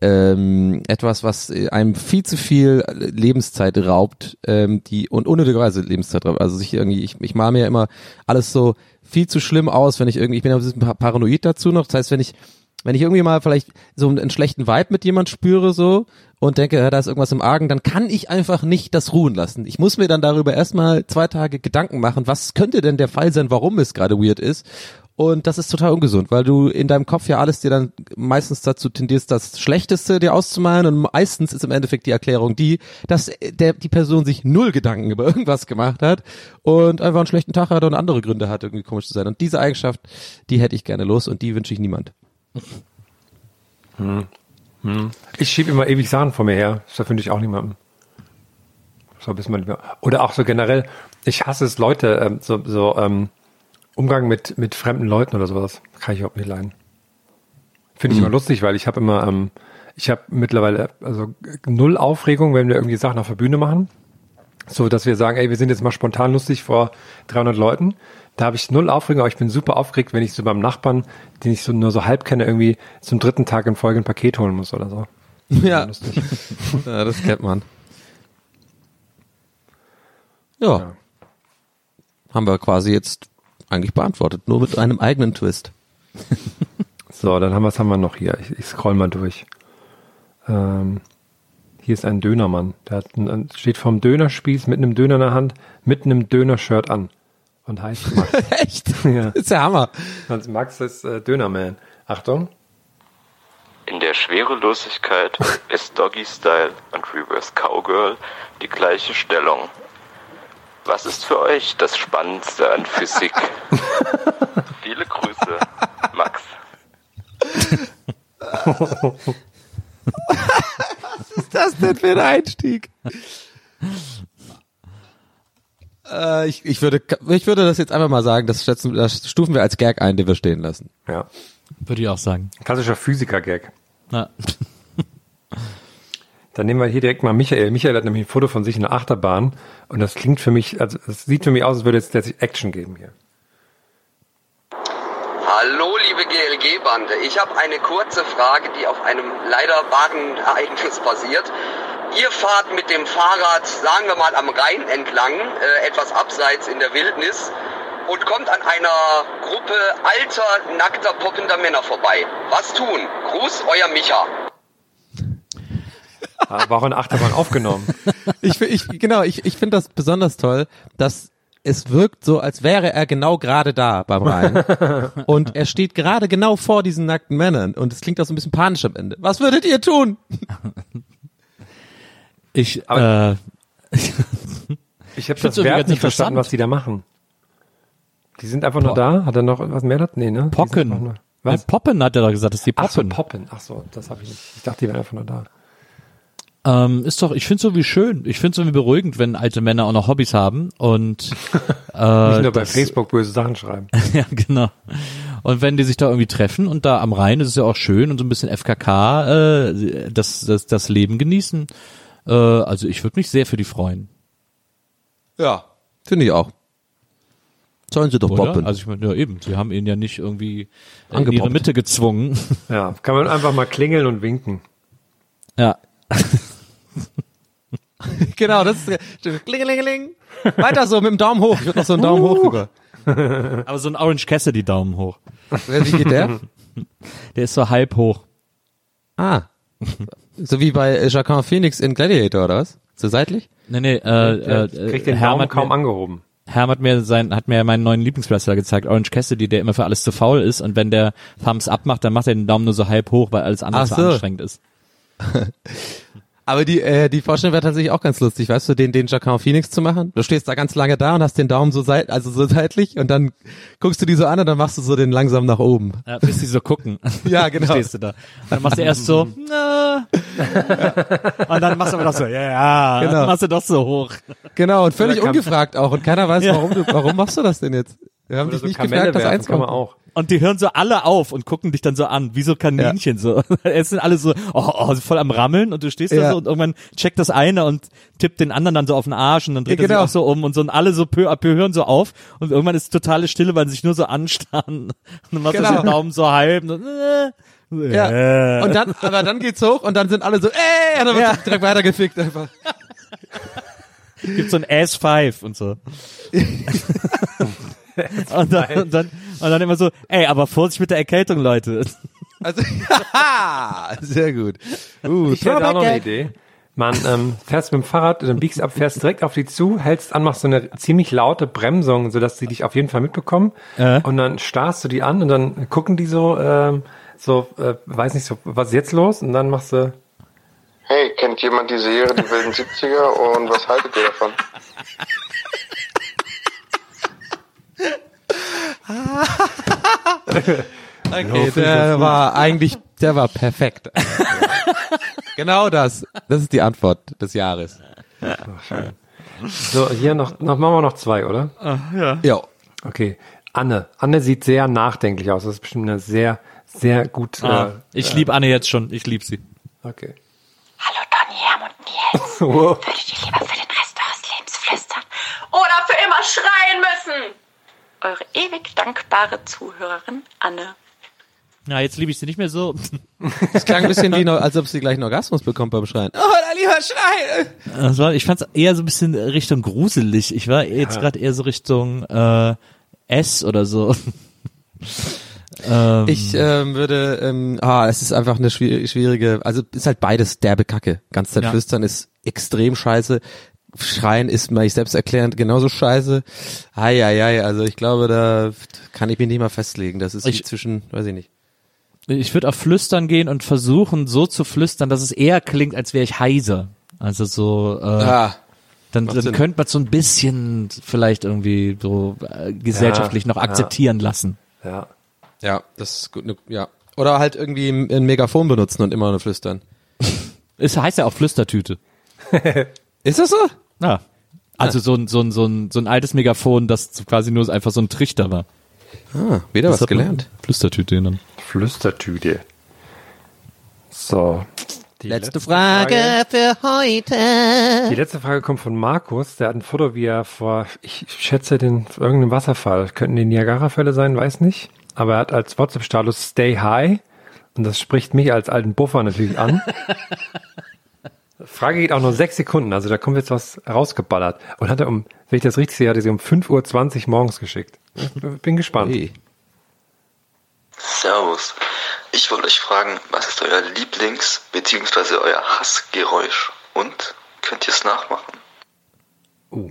Speaker 2: ähm, etwas, was äh, einem viel zu viel Lebenszeit raubt, ähm, die und unnötigerweise Lebenszeit raubt. Also sich irgendwie, ich, ich mal mir ja immer alles so viel zu schlimm aus, wenn ich irgendwie, ich bin ja ein bisschen pa- paranoid dazu noch. Das heißt, wenn ich, wenn ich irgendwie mal vielleicht so einen, schlechten Vibe mit jemand spüre so und denke, da ist irgendwas im Argen, dann kann ich einfach nicht das ruhen lassen. Ich muss mir dann darüber erstmal zwei Tage Gedanken machen, was könnte denn der Fall sein, warum es gerade weird ist. Und das ist total ungesund, weil du in deinem Kopf ja alles dir dann meistens dazu tendierst, das Schlechteste dir auszumalen und meistens ist im Endeffekt die Erklärung die, dass der, die Person sich null Gedanken über irgendwas gemacht hat und einfach einen schlechten Tag hat und andere Gründe hat, irgendwie komisch zu sein. Und diese Eigenschaft, die hätte ich gerne los und die wünsche ich niemand.
Speaker 5: Hm. Hm. Ich schiebe immer ewig Sachen vor mir her. Das finde ich auch niemandem. So bis man oder auch so generell. Ich hasse es, Leute ähm, so so ähm, Umgang mit mit fremden Leuten oder sowas kann ich überhaupt nicht leiden. Finde ich
Speaker 2: Hm.
Speaker 5: immer lustig, weil ich habe immer ähm, ich habe mittlerweile also null Aufregung, wenn wir irgendwie Sachen auf der Bühne machen. So, dass wir sagen, ey, wir sind jetzt mal spontan lustig vor 300 Leuten. Da habe ich null Aufregung, aber ich bin super aufgeregt, wenn ich so beim Nachbarn, den ich so nur so halb kenne, irgendwie zum dritten Tag in Folge ein Paket holen muss oder so.
Speaker 2: Ja. ja, das kennt man. Ja. Haben wir quasi jetzt eigentlich beantwortet, nur mit einem eigenen Twist.
Speaker 5: So, dann haben wir, was haben wir noch hier? Ich, ich scroll mal durch. Ähm, hier ist ein Dönermann. Der hat ein, steht vorm Dönerspieß mit einem Döner in der Hand, mit einem Döner-Shirt an. Und heißt Max.
Speaker 2: Echt?
Speaker 5: ja.
Speaker 2: Ist der Hammer.
Speaker 5: Und Max ist äh, Dönerman. Achtung.
Speaker 13: In der Schwerelosigkeit ist Doggy Style und Reverse Cowgirl die gleiche Stellung. Was ist für euch das Spannendste an Physik? Viele Grüße, Max.
Speaker 2: Was ist das denn für ein Einstieg? Äh, ich, ich, würde, ich würde das jetzt einfach mal sagen, das, schätzen, das stufen wir als Gag ein, den wir stehen lassen.
Speaker 5: Ja.
Speaker 3: Würde ich auch sagen.
Speaker 5: Klassischer Physiker-Gag.
Speaker 3: Ja.
Speaker 5: Dann nehmen wir hier direkt mal Michael. Michael hat nämlich ein Foto von sich in der Achterbahn und das klingt für mich, also es sieht für mich aus, als würde es jetzt Action geben hier.
Speaker 14: Hallo, liebe GLG-Bande. Ich habe eine kurze Frage, die auf einem leider wahren Ereignis basiert. Ihr fahrt mit dem Fahrrad, sagen wir mal, am Rhein entlang, äh, etwas abseits in der Wildnis und kommt an einer Gruppe alter, nackter, poppender Männer vorbei. Was tun? Gruß, euer Micha.
Speaker 5: Ah, War auch in Achterbahn aufgenommen.
Speaker 2: Ich, ich, genau, ich, ich finde das besonders toll, dass es wirkt so, als wäre er genau gerade da beim Rhein. und er steht gerade genau vor diesen nackten Männern. Und es klingt auch so ein bisschen panisch am Ende. Was würdet ihr tun?
Speaker 3: Ich, äh,
Speaker 5: Ich habe das Wert nicht verstanden, was die da machen. Die sind einfach nur da. Hat er noch was mehr? da? Nee, ne?
Speaker 3: Pocken. Was? Poppen hat er doch gesagt, das ist die
Speaker 5: Ach so,
Speaker 3: Poppen.
Speaker 5: Poppen. Ach so, das habe ich nicht. Ich dachte, die wären einfach nur da.
Speaker 3: Ähm, ist doch, ich finde es irgendwie schön. Ich finde es irgendwie beruhigend, wenn alte Männer auch noch Hobbys haben und äh,
Speaker 5: Nicht nur bei
Speaker 3: das-
Speaker 5: Facebook böse Sachen schreiben.
Speaker 3: ja, genau. Und wenn die sich da irgendwie treffen und da am Rhein ist es ja auch schön und so ein bisschen FKK äh, das, das, das Leben genießen. Äh, also ich würde mich sehr für die freuen.
Speaker 2: Ja. Finde ich auch. Sollen sie doch
Speaker 3: Oder?
Speaker 2: poppen.
Speaker 3: Also ich meine, ja eben, sie haben ihn ja nicht irgendwie in ihre
Speaker 2: Angepoppt.
Speaker 3: Mitte gezwungen.
Speaker 5: Ja, kann man einfach mal klingeln und winken.
Speaker 3: Ja.
Speaker 2: genau, das ist klingelingeling. Weiter so mit dem Daumen hoch. Ich würde noch so einen Daumen hoch rüber.
Speaker 3: Aber so ein Orange Cassidy Daumen hoch.
Speaker 2: Wie geht der?
Speaker 3: Der ist so halb hoch.
Speaker 2: Ah. So wie bei äh, Jacquin Phoenix in Gladiator, oder was? So seitlich?
Speaker 3: Nee, nee, äh,
Speaker 5: Der
Speaker 3: äh,
Speaker 5: kriegt den
Speaker 3: Herm
Speaker 5: Daumen kaum
Speaker 3: mir,
Speaker 5: angehoben.
Speaker 3: Herm hat mir sein, hat mir meinen neuen Lieblingswrestler gezeigt, Orange Cassidy, der immer für alles zu faul ist und wenn der Thumbs abmacht, dann macht er den Daumen nur so halb hoch, weil alles andere
Speaker 2: so.
Speaker 3: anstrengend ist.
Speaker 2: Aber die, äh, die Vorstellung wäre tatsächlich auch ganz lustig, weißt du, den, den Jacquin Phoenix zu machen. Du stehst da ganz lange da und hast den Daumen so seit, also so seitlich und dann guckst du die so an und dann machst du so den langsam nach oben.
Speaker 3: Ja, bis die so gucken.
Speaker 2: Ja, genau.
Speaker 3: Stehst du da. Dann machst du erst so, na. Und dann machst du aber doch so, ja, ja.
Speaker 2: Genau.
Speaker 3: Dann machst du doch so hoch.
Speaker 2: Genau, und völlig ungefragt auch und keiner weiß,
Speaker 3: Ja.
Speaker 2: warum du, warum machst du das denn jetzt? Wir haben
Speaker 5: Oder
Speaker 2: dich
Speaker 5: so
Speaker 2: nicht
Speaker 5: Kamelle
Speaker 2: gefragt, das
Speaker 5: werfen
Speaker 2: eins
Speaker 5: kann man auch.
Speaker 3: Und die hören so alle auf und gucken dich dann so an, wie so Kaninchen so. Es sind alle so oh, oh, voll am Rammeln und du stehst da
Speaker 2: Ja.
Speaker 3: so und irgendwann checkt das eine und tippt den anderen dann so auf den Arsch und dann dreht
Speaker 2: Ja,
Speaker 3: er
Speaker 2: genau.
Speaker 3: sich auch so um und so und alle so peu à peu hören so auf und irgendwann ist totale Stille, weil sie sich nur so anstarren und dann machst du
Speaker 2: Genau.
Speaker 3: so den Daumen so halb und, so, äh,
Speaker 2: Ja.
Speaker 3: äh.
Speaker 2: Und dann, aber dann geht's hoch und dann sind alle so, ey, und dann wird
Speaker 3: Ja.
Speaker 2: direkt weitergefickt einfach.
Speaker 3: gibt so ein Ass 5 und so. und, dann, und, dann, und dann immer so, ey, aber Vorsicht mit der Erkältung, Leute.
Speaker 2: Also, haha, sehr gut. Uh,
Speaker 5: Ich hätte auch noch eine. Idee. Man ähm, fährst mit dem Fahrrad, dann biegst ab, fährst direkt auf die zu, hältst an, machst so eine ziemlich laute Bremsung, sodass sie dich auf jeden Fall mitbekommen.
Speaker 3: Äh.
Speaker 5: Und dann starrst du die an und dann gucken die so, ähm, so, äh, weiß nicht so, was ist jetzt los? Und dann machst du,
Speaker 4: Hey, kennt jemand die Serie Die wilden 70er und was haltet ihr davon?
Speaker 2: Okay, der war eigentlich, der war perfekt. genau das. Das ist die Antwort des Jahres.
Speaker 5: so, hier noch, noch, machen wir noch zwei, oder?
Speaker 3: ja.
Speaker 2: Ja.
Speaker 5: Okay. Anne. Anne sieht sehr nachdenklich aus. Das ist bestimmt eine sehr, sehr gut.
Speaker 3: Ah,
Speaker 5: äh,
Speaker 3: ich
Speaker 5: äh,
Speaker 3: lieb Anne jetzt schon, ich lieb sie.
Speaker 5: Okay.
Speaker 1: Hallo Donny, Herm und Nils.
Speaker 5: wow.
Speaker 1: Würdet ihr lieber für den Rest eures Lebens flüstern oder für immer schreien müssen? Eure ewig dankbare Zuhörerin Anne.
Speaker 3: Na, jetzt liebe ich sie nicht mehr so.
Speaker 2: Das klang ein bisschen wie, noch, als ob sie gleich einen Orgasmus bekommt beim Schreien. Oh, da lieber Schreien!
Speaker 3: Das war, ich fand's eher so ein bisschen Richtung gruselig. Ich war jetzt
Speaker 5: Ja.
Speaker 3: gerade eher so Richtung äh, S oder so. ähm,
Speaker 2: Ich ähm, würde, ähm, ah, es ist einfach eine schwierige, schwierige also ist halt beides derbe Kacke. Ganz Zeit
Speaker 3: Ja.
Speaker 2: flüstern ist extrem scheiße. Schreien ist mal ich selbst erklärend genauso scheiße. Ei, ei, ei, also ich glaube, da kann ich mich nicht mal festlegen. Das ist
Speaker 3: Ich-
Speaker 2: zwischen, weiß ich nicht.
Speaker 3: ich würde auf Flüstern gehen und versuchen, so zu flüstern, dass es eher klingt, als wäre ich heiser. Also so, äh,
Speaker 2: Ah,
Speaker 3: dann, dann
Speaker 2: Sinn.
Speaker 3: könnte man so ein bisschen vielleicht irgendwie so äh, gesellschaftlich
Speaker 5: Ja,
Speaker 3: noch
Speaker 5: ja.
Speaker 3: akzeptieren lassen.
Speaker 5: Ja.
Speaker 2: Ja, das ist gut. ne- Ja. Oder halt irgendwie ein ein Megafon benutzen und immer nur flüstern.
Speaker 3: Es heißt ja auch Flüstertüte.
Speaker 2: Ist das so?
Speaker 3: Ja. Also so ein, so ein, so ein, so ein altes Megafon, das quasi nur einfach so ein Trichter war.
Speaker 2: Ah, wieder
Speaker 3: Das
Speaker 2: was gelernt.
Speaker 3: Flüstertüte genannt.
Speaker 5: Flüstertüte. So. Die
Speaker 2: Letzte Frage für heute.
Speaker 5: Die letzte Frage kommt von Markus. Der hat ein Foto, wie er vor, ich schätze, den irgendeinem Wasserfall. Könnten die Niagara-Fälle sein, weiß nicht. Aber er hat als WhatsApp-Status Stay High. Und das spricht mich als alten Buffer natürlich an. Frage geht auch nur sechs Sekunden, also da kommt jetzt was rausgeballert. Und hat er um, wenn ich das richtig sehe, hat er sie um 5.20 Uhr morgens geschickt. Bin gespannt.
Speaker 2: Hey.
Speaker 15: Servus. Ich wollte euch fragen, was ist euer Lieblings- bzw. euer Hassgeräusch? Und könnt ihr es nachmachen?
Speaker 5: Uh.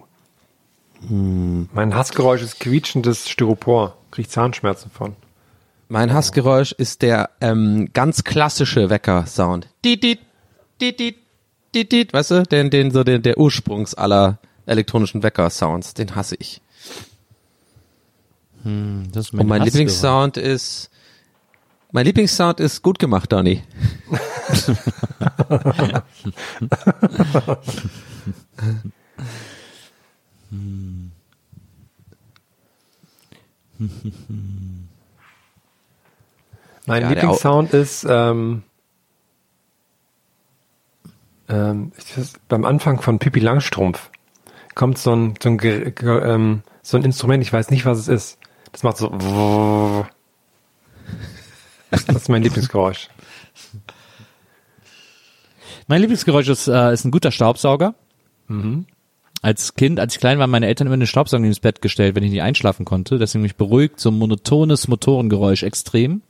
Speaker 5: Mein Hassgeräusch ist quietschendes Styropor. Krieg Zahnschmerzen von.
Speaker 2: Mein Hassgeräusch ist der ähm, ganz klassische Wecker-Sound. Dit, dit, dit, dit, dit, dit. Weißt du, den, den, so den, der Ursprungs aller elektronischen Wecker-Sounds, den hasse ich.
Speaker 3: Hm, das ist
Speaker 2: Und mein. Lieblingssound ist, mein Lieblingssound ist gut gemacht, Donny.
Speaker 5: Mein
Speaker 2: Ja,
Speaker 5: Lieblingssound ist ähm, ähm, weiß, beim Anfang von Pippi Langstrumpf kommt so ein so ein, ähm, so ein Instrument, ich weiß nicht, was es ist. Das macht so. Das ist mein Lieblingsgeräusch.
Speaker 3: Mein Lieblingsgeräusch ist, äh, ist ein guter Staubsauger.
Speaker 5: Mhm.
Speaker 3: Als Kind, als ich klein war, meine Eltern immer eine Staubsauger ins Bett gestellt, wenn ich nicht einschlafen konnte. Deswegen mich beruhigt, so ein monotones Motorengeräusch extrem.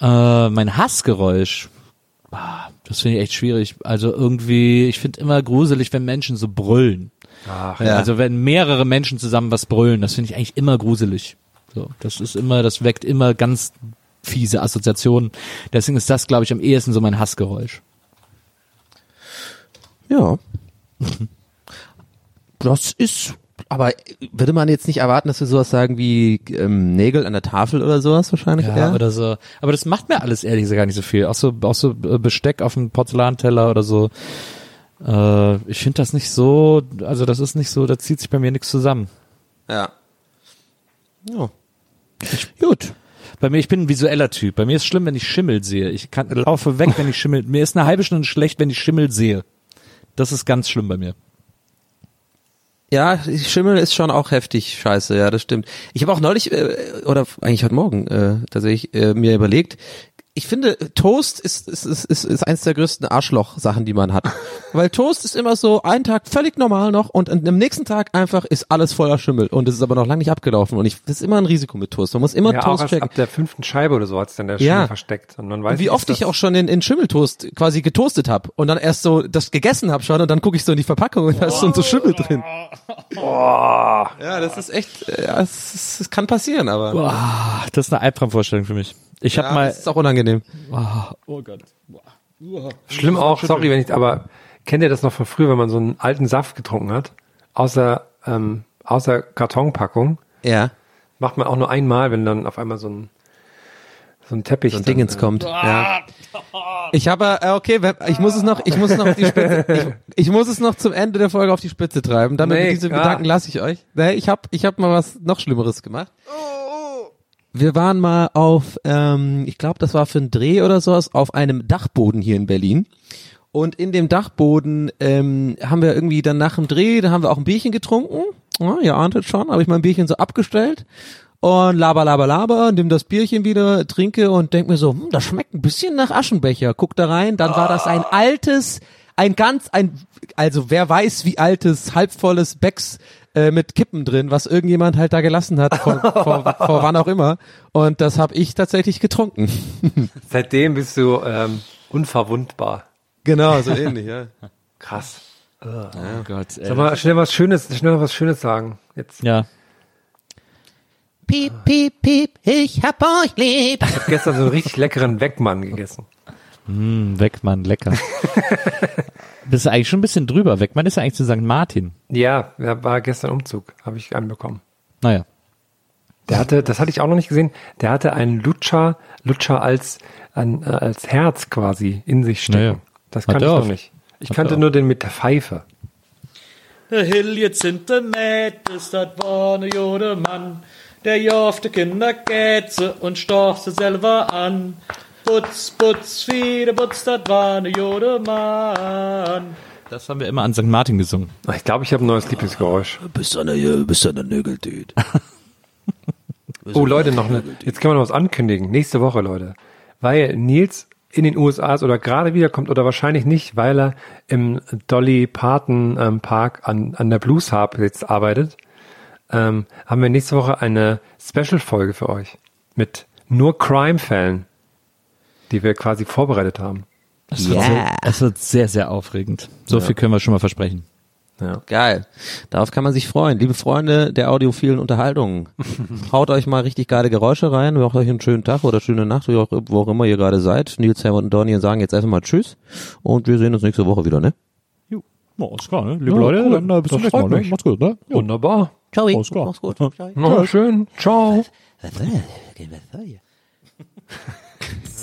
Speaker 3: Äh, mein Hassgeräusch, ah, das finde ich echt schwierig. Also irgendwie, ich finde immer gruselig, wenn Menschen so brüllen.
Speaker 5: Ach,
Speaker 2: Ja.
Speaker 3: Also wenn mehrere Menschen zusammen was brüllen, das finde ich eigentlich immer gruselig. So, das ist immer, das weckt immer ganz fiese Assoziationen. Deswegen ist das, glaube ich, am ehesten so mein Hassgeräusch.
Speaker 2: Ja. Das ist, aber würde man jetzt nicht erwarten, dass wir sowas sagen wie ähm, Nägel an der Tafel oder sowas wahrscheinlich?
Speaker 3: Ja,
Speaker 2: eher?
Speaker 3: oder so. Aber das macht mir alles ehrlich gesagt gar nicht so viel. Auch so, auch so äh, Besteck auf dem Porzellanteller oder so. Äh, ich finde das nicht so, also das ist nicht so, da zieht sich bei mir nichts zusammen.
Speaker 2: Ja. Ja. Gut.
Speaker 3: Bei mir, ich bin ein visueller Typ. Bei mir ist schlimm, wenn ich Schimmel sehe. Ich kann, laufe weg, wenn ich Schimmel, mir ist eine halbe Stunde schlecht, wenn ich Schimmel sehe. Das ist ganz schlimm bei mir.
Speaker 2: Ja, Schimmel ist schon auch heftig scheiße, ja, das stimmt. Ich habe auch neulich, äh, oder eigentlich heute Morgen äh, tatsächlich äh, mir überlegt, ich finde, Toast ist, ist, ist, ist, ist eins der größten Arschloch-Sachen, die man hat. Weil Toast ist immer so ein Tag völlig normal noch und am nächsten Tag einfach ist alles voller Schimmel und es ist aber noch lange nicht abgelaufen und ich, das ist immer ein Risiko mit Toast. Man muss immer
Speaker 5: ja,
Speaker 2: Toast
Speaker 5: auch
Speaker 2: checken.
Speaker 5: ab der fünften Scheibe oder so hat's dann der Schimmel
Speaker 2: Ja.
Speaker 5: versteckt. Und man weiß
Speaker 2: Und wie oft ich
Speaker 5: das-
Speaker 2: auch schon in, in Schimmeltoast quasi getoastet habe und dann erst so das gegessen habe schon und dann gucke ich so in die Verpackung und da ist schon so Schimmel drin.
Speaker 5: Boah.
Speaker 2: Ja, das ist echt, äh, ja, es kann passieren, aber.
Speaker 3: Boah, das ist eine Albtraumvorstellung für mich. Ich
Speaker 2: Ja,
Speaker 3: habe mal.
Speaker 2: das ist auch unangenehm.
Speaker 3: Oh, oh Gott. Boah.
Speaker 5: Schlimm auch, sorry, wenn ich, aber kennt ihr das noch von früher, wenn man so einen alten Saft getrunken hat? Außer, ähm, außer Kartonpackung.
Speaker 2: Ja.
Speaker 5: Macht man auch nur einmal, wenn dann auf einmal so ein, so ein Teppich.
Speaker 2: So ein
Speaker 5: dann,
Speaker 2: Dingens
Speaker 5: äh,
Speaker 2: kommt. Ja. Ich habe, äh, okay, ich muss es noch, ich muss es noch auf die Spitze, ich, ich muss es noch zum Ende der Folge auf die Spitze treiben. Damit
Speaker 5: Nee,
Speaker 2: diese
Speaker 5: ah.
Speaker 2: Gedanken lasse ich euch. Nee, ich habe, ich habe mal was noch Schlimmeres gemacht. Wir waren mal auf, ähm, ich glaube, das war für einen Dreh oder sowas, auf einem Dachboden hier in Berlin. Und in dem Dachboden ähm, haben wir irgendwie dann nach dem Dreh, da haben wir auch ein Bierchen getrunken. Ja, ihr ahntet schon, habe ich mein Bierchen so abgestellt und laber, laber, laber, nimm das Bierchen wieder, trinke und denk mir so, hm, das schmeckt ein bisschen nach Aschenbecher. Guck da rein, dann war das ein altes, ein ganz, ein, also wer weiß, wie altes, halbvolles Becks äh, mit Kippen drin, was irgendjemand halt da gelassen hat, vor, vor, vor wann auch immer. Und das habe ich tatsächlich getrunken.
Speaker 5: Seitdem bist du ähm, unverwundbar.
Speaker 2: Genau, so ähnlich, ja.
Speaker 5: Krass.
Speaker 3: Oh Gott. ey.
Speaker 5: Sag mal, schnell was Schönes, schnell was Schönes sagen. Jetzt.
Speaker 3: Ja.
Speaker 2: Piep, piep, piep, ich hab euch lieb.
Speaker 5: Ich habe gestern so einen richtig leckeren Weckmann gegessen.
Speaker 3: Mm, Weckmann, lecker. Bist du eigentlich schon ein bisschen drüber. Weckmann ist ja eigentlich zu St. Martin.
Speaker 5: Ja, da war gestern Umzug, habe ich anbekommen.
Speaker 3: Naja.
Speaker 5: Der hatte, das hatte ich auch noch nicht gesehen, der hatte einen Lutscher, Lutscher als, ein, äh, als Herz quasi in sich stecken.
Speaker 3: Naja.
Speaker 5: Das kannte ich noch nicht. Ich
Speaker 3: Hat
Speaker 5: kannte nur den mit der Pfeife.
Speaker 3: Der Hill jetzt sind der Mädels, dat war ne jode Mann, der jofte Kinder Gätze und storch sie selber an. Putz, putz, viele putz, dat war ne jode Mann. Das haben wir immer an St. Martin gesungen.
Speaker 5: Ich glaube, ich habe ein neues Lieblingsgeräusch.
Speaker 2: Bist du eine, bist du eine Nögeltüt.
Speaker 5: Oh Leute, noch eine, jetzt können wir noch was ankündigen. Nächste Woche, Leute. Weil Nils in den USA ist oder gerade wiederkommt oder wahrscheinlich nicht, weil er im Dolly Parton ähm, Park an, an der Blues Harp jetzt arbeitet, ähm, haben wir nächste Woche eine Special-Folge für euch mit nur Crime-Fällen, die wir quasi vorbereitet haben.
Speaker 3: Es wird, es wird sehr, sehr aufregend. So
Speaker 5: Ja.
Speaker 3: viel können wir schon mal versprechen.
Speaker 5: Ja.
Speaker 2: Geil. Darauf kann man sich freuen. Liebe Freunde der audiophilen Unterhaltung, haut euch mal richtig geile Geräusche rein, macht euch einen schönen Tag oder schöne Nacht, wo auch, wo auch immer ihr gerade seid. Nils, Helmut und Donny sagen jetzt einfach mal Tschüss und wir sehen uns nächste Woche wieder, ne?
Speaker 3: Ja, ist klar, ne? Liebe
Speaker 5: Ja,
Speaker 3: Leute,
Speaker 5: cool.
Speaker 3: dann äh, bis zum nächsten Mal. Ne? Macht's gut, ne? Ja.
Speaker 5: Wunderbar.
Speaker 2: Ciao.
Speaker 3: Alles klar.
Speaker 2: Mach's gut. Ciao.
Speaker 5: Na, schön. Ciao.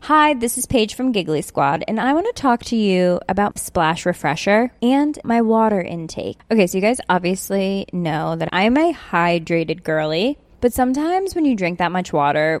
Speaker 16: Hi, this is Paige from Giggly Squad, and I want to talk to you about Splash Refresher and my water intake. Okay, so you guys obviously know that I'm a hydrated girly, but sometimes when you drink that much water,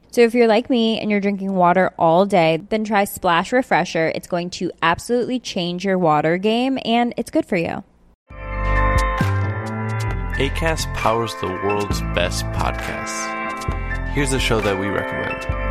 Speaker 16: So if you're like me and you're drinking water all day, then try Splash Refresher. It's going to absolutely change your water game and it's good for you.
Speaker 17: ACAST powers the world's best podcasts. Here's a show that we recommend.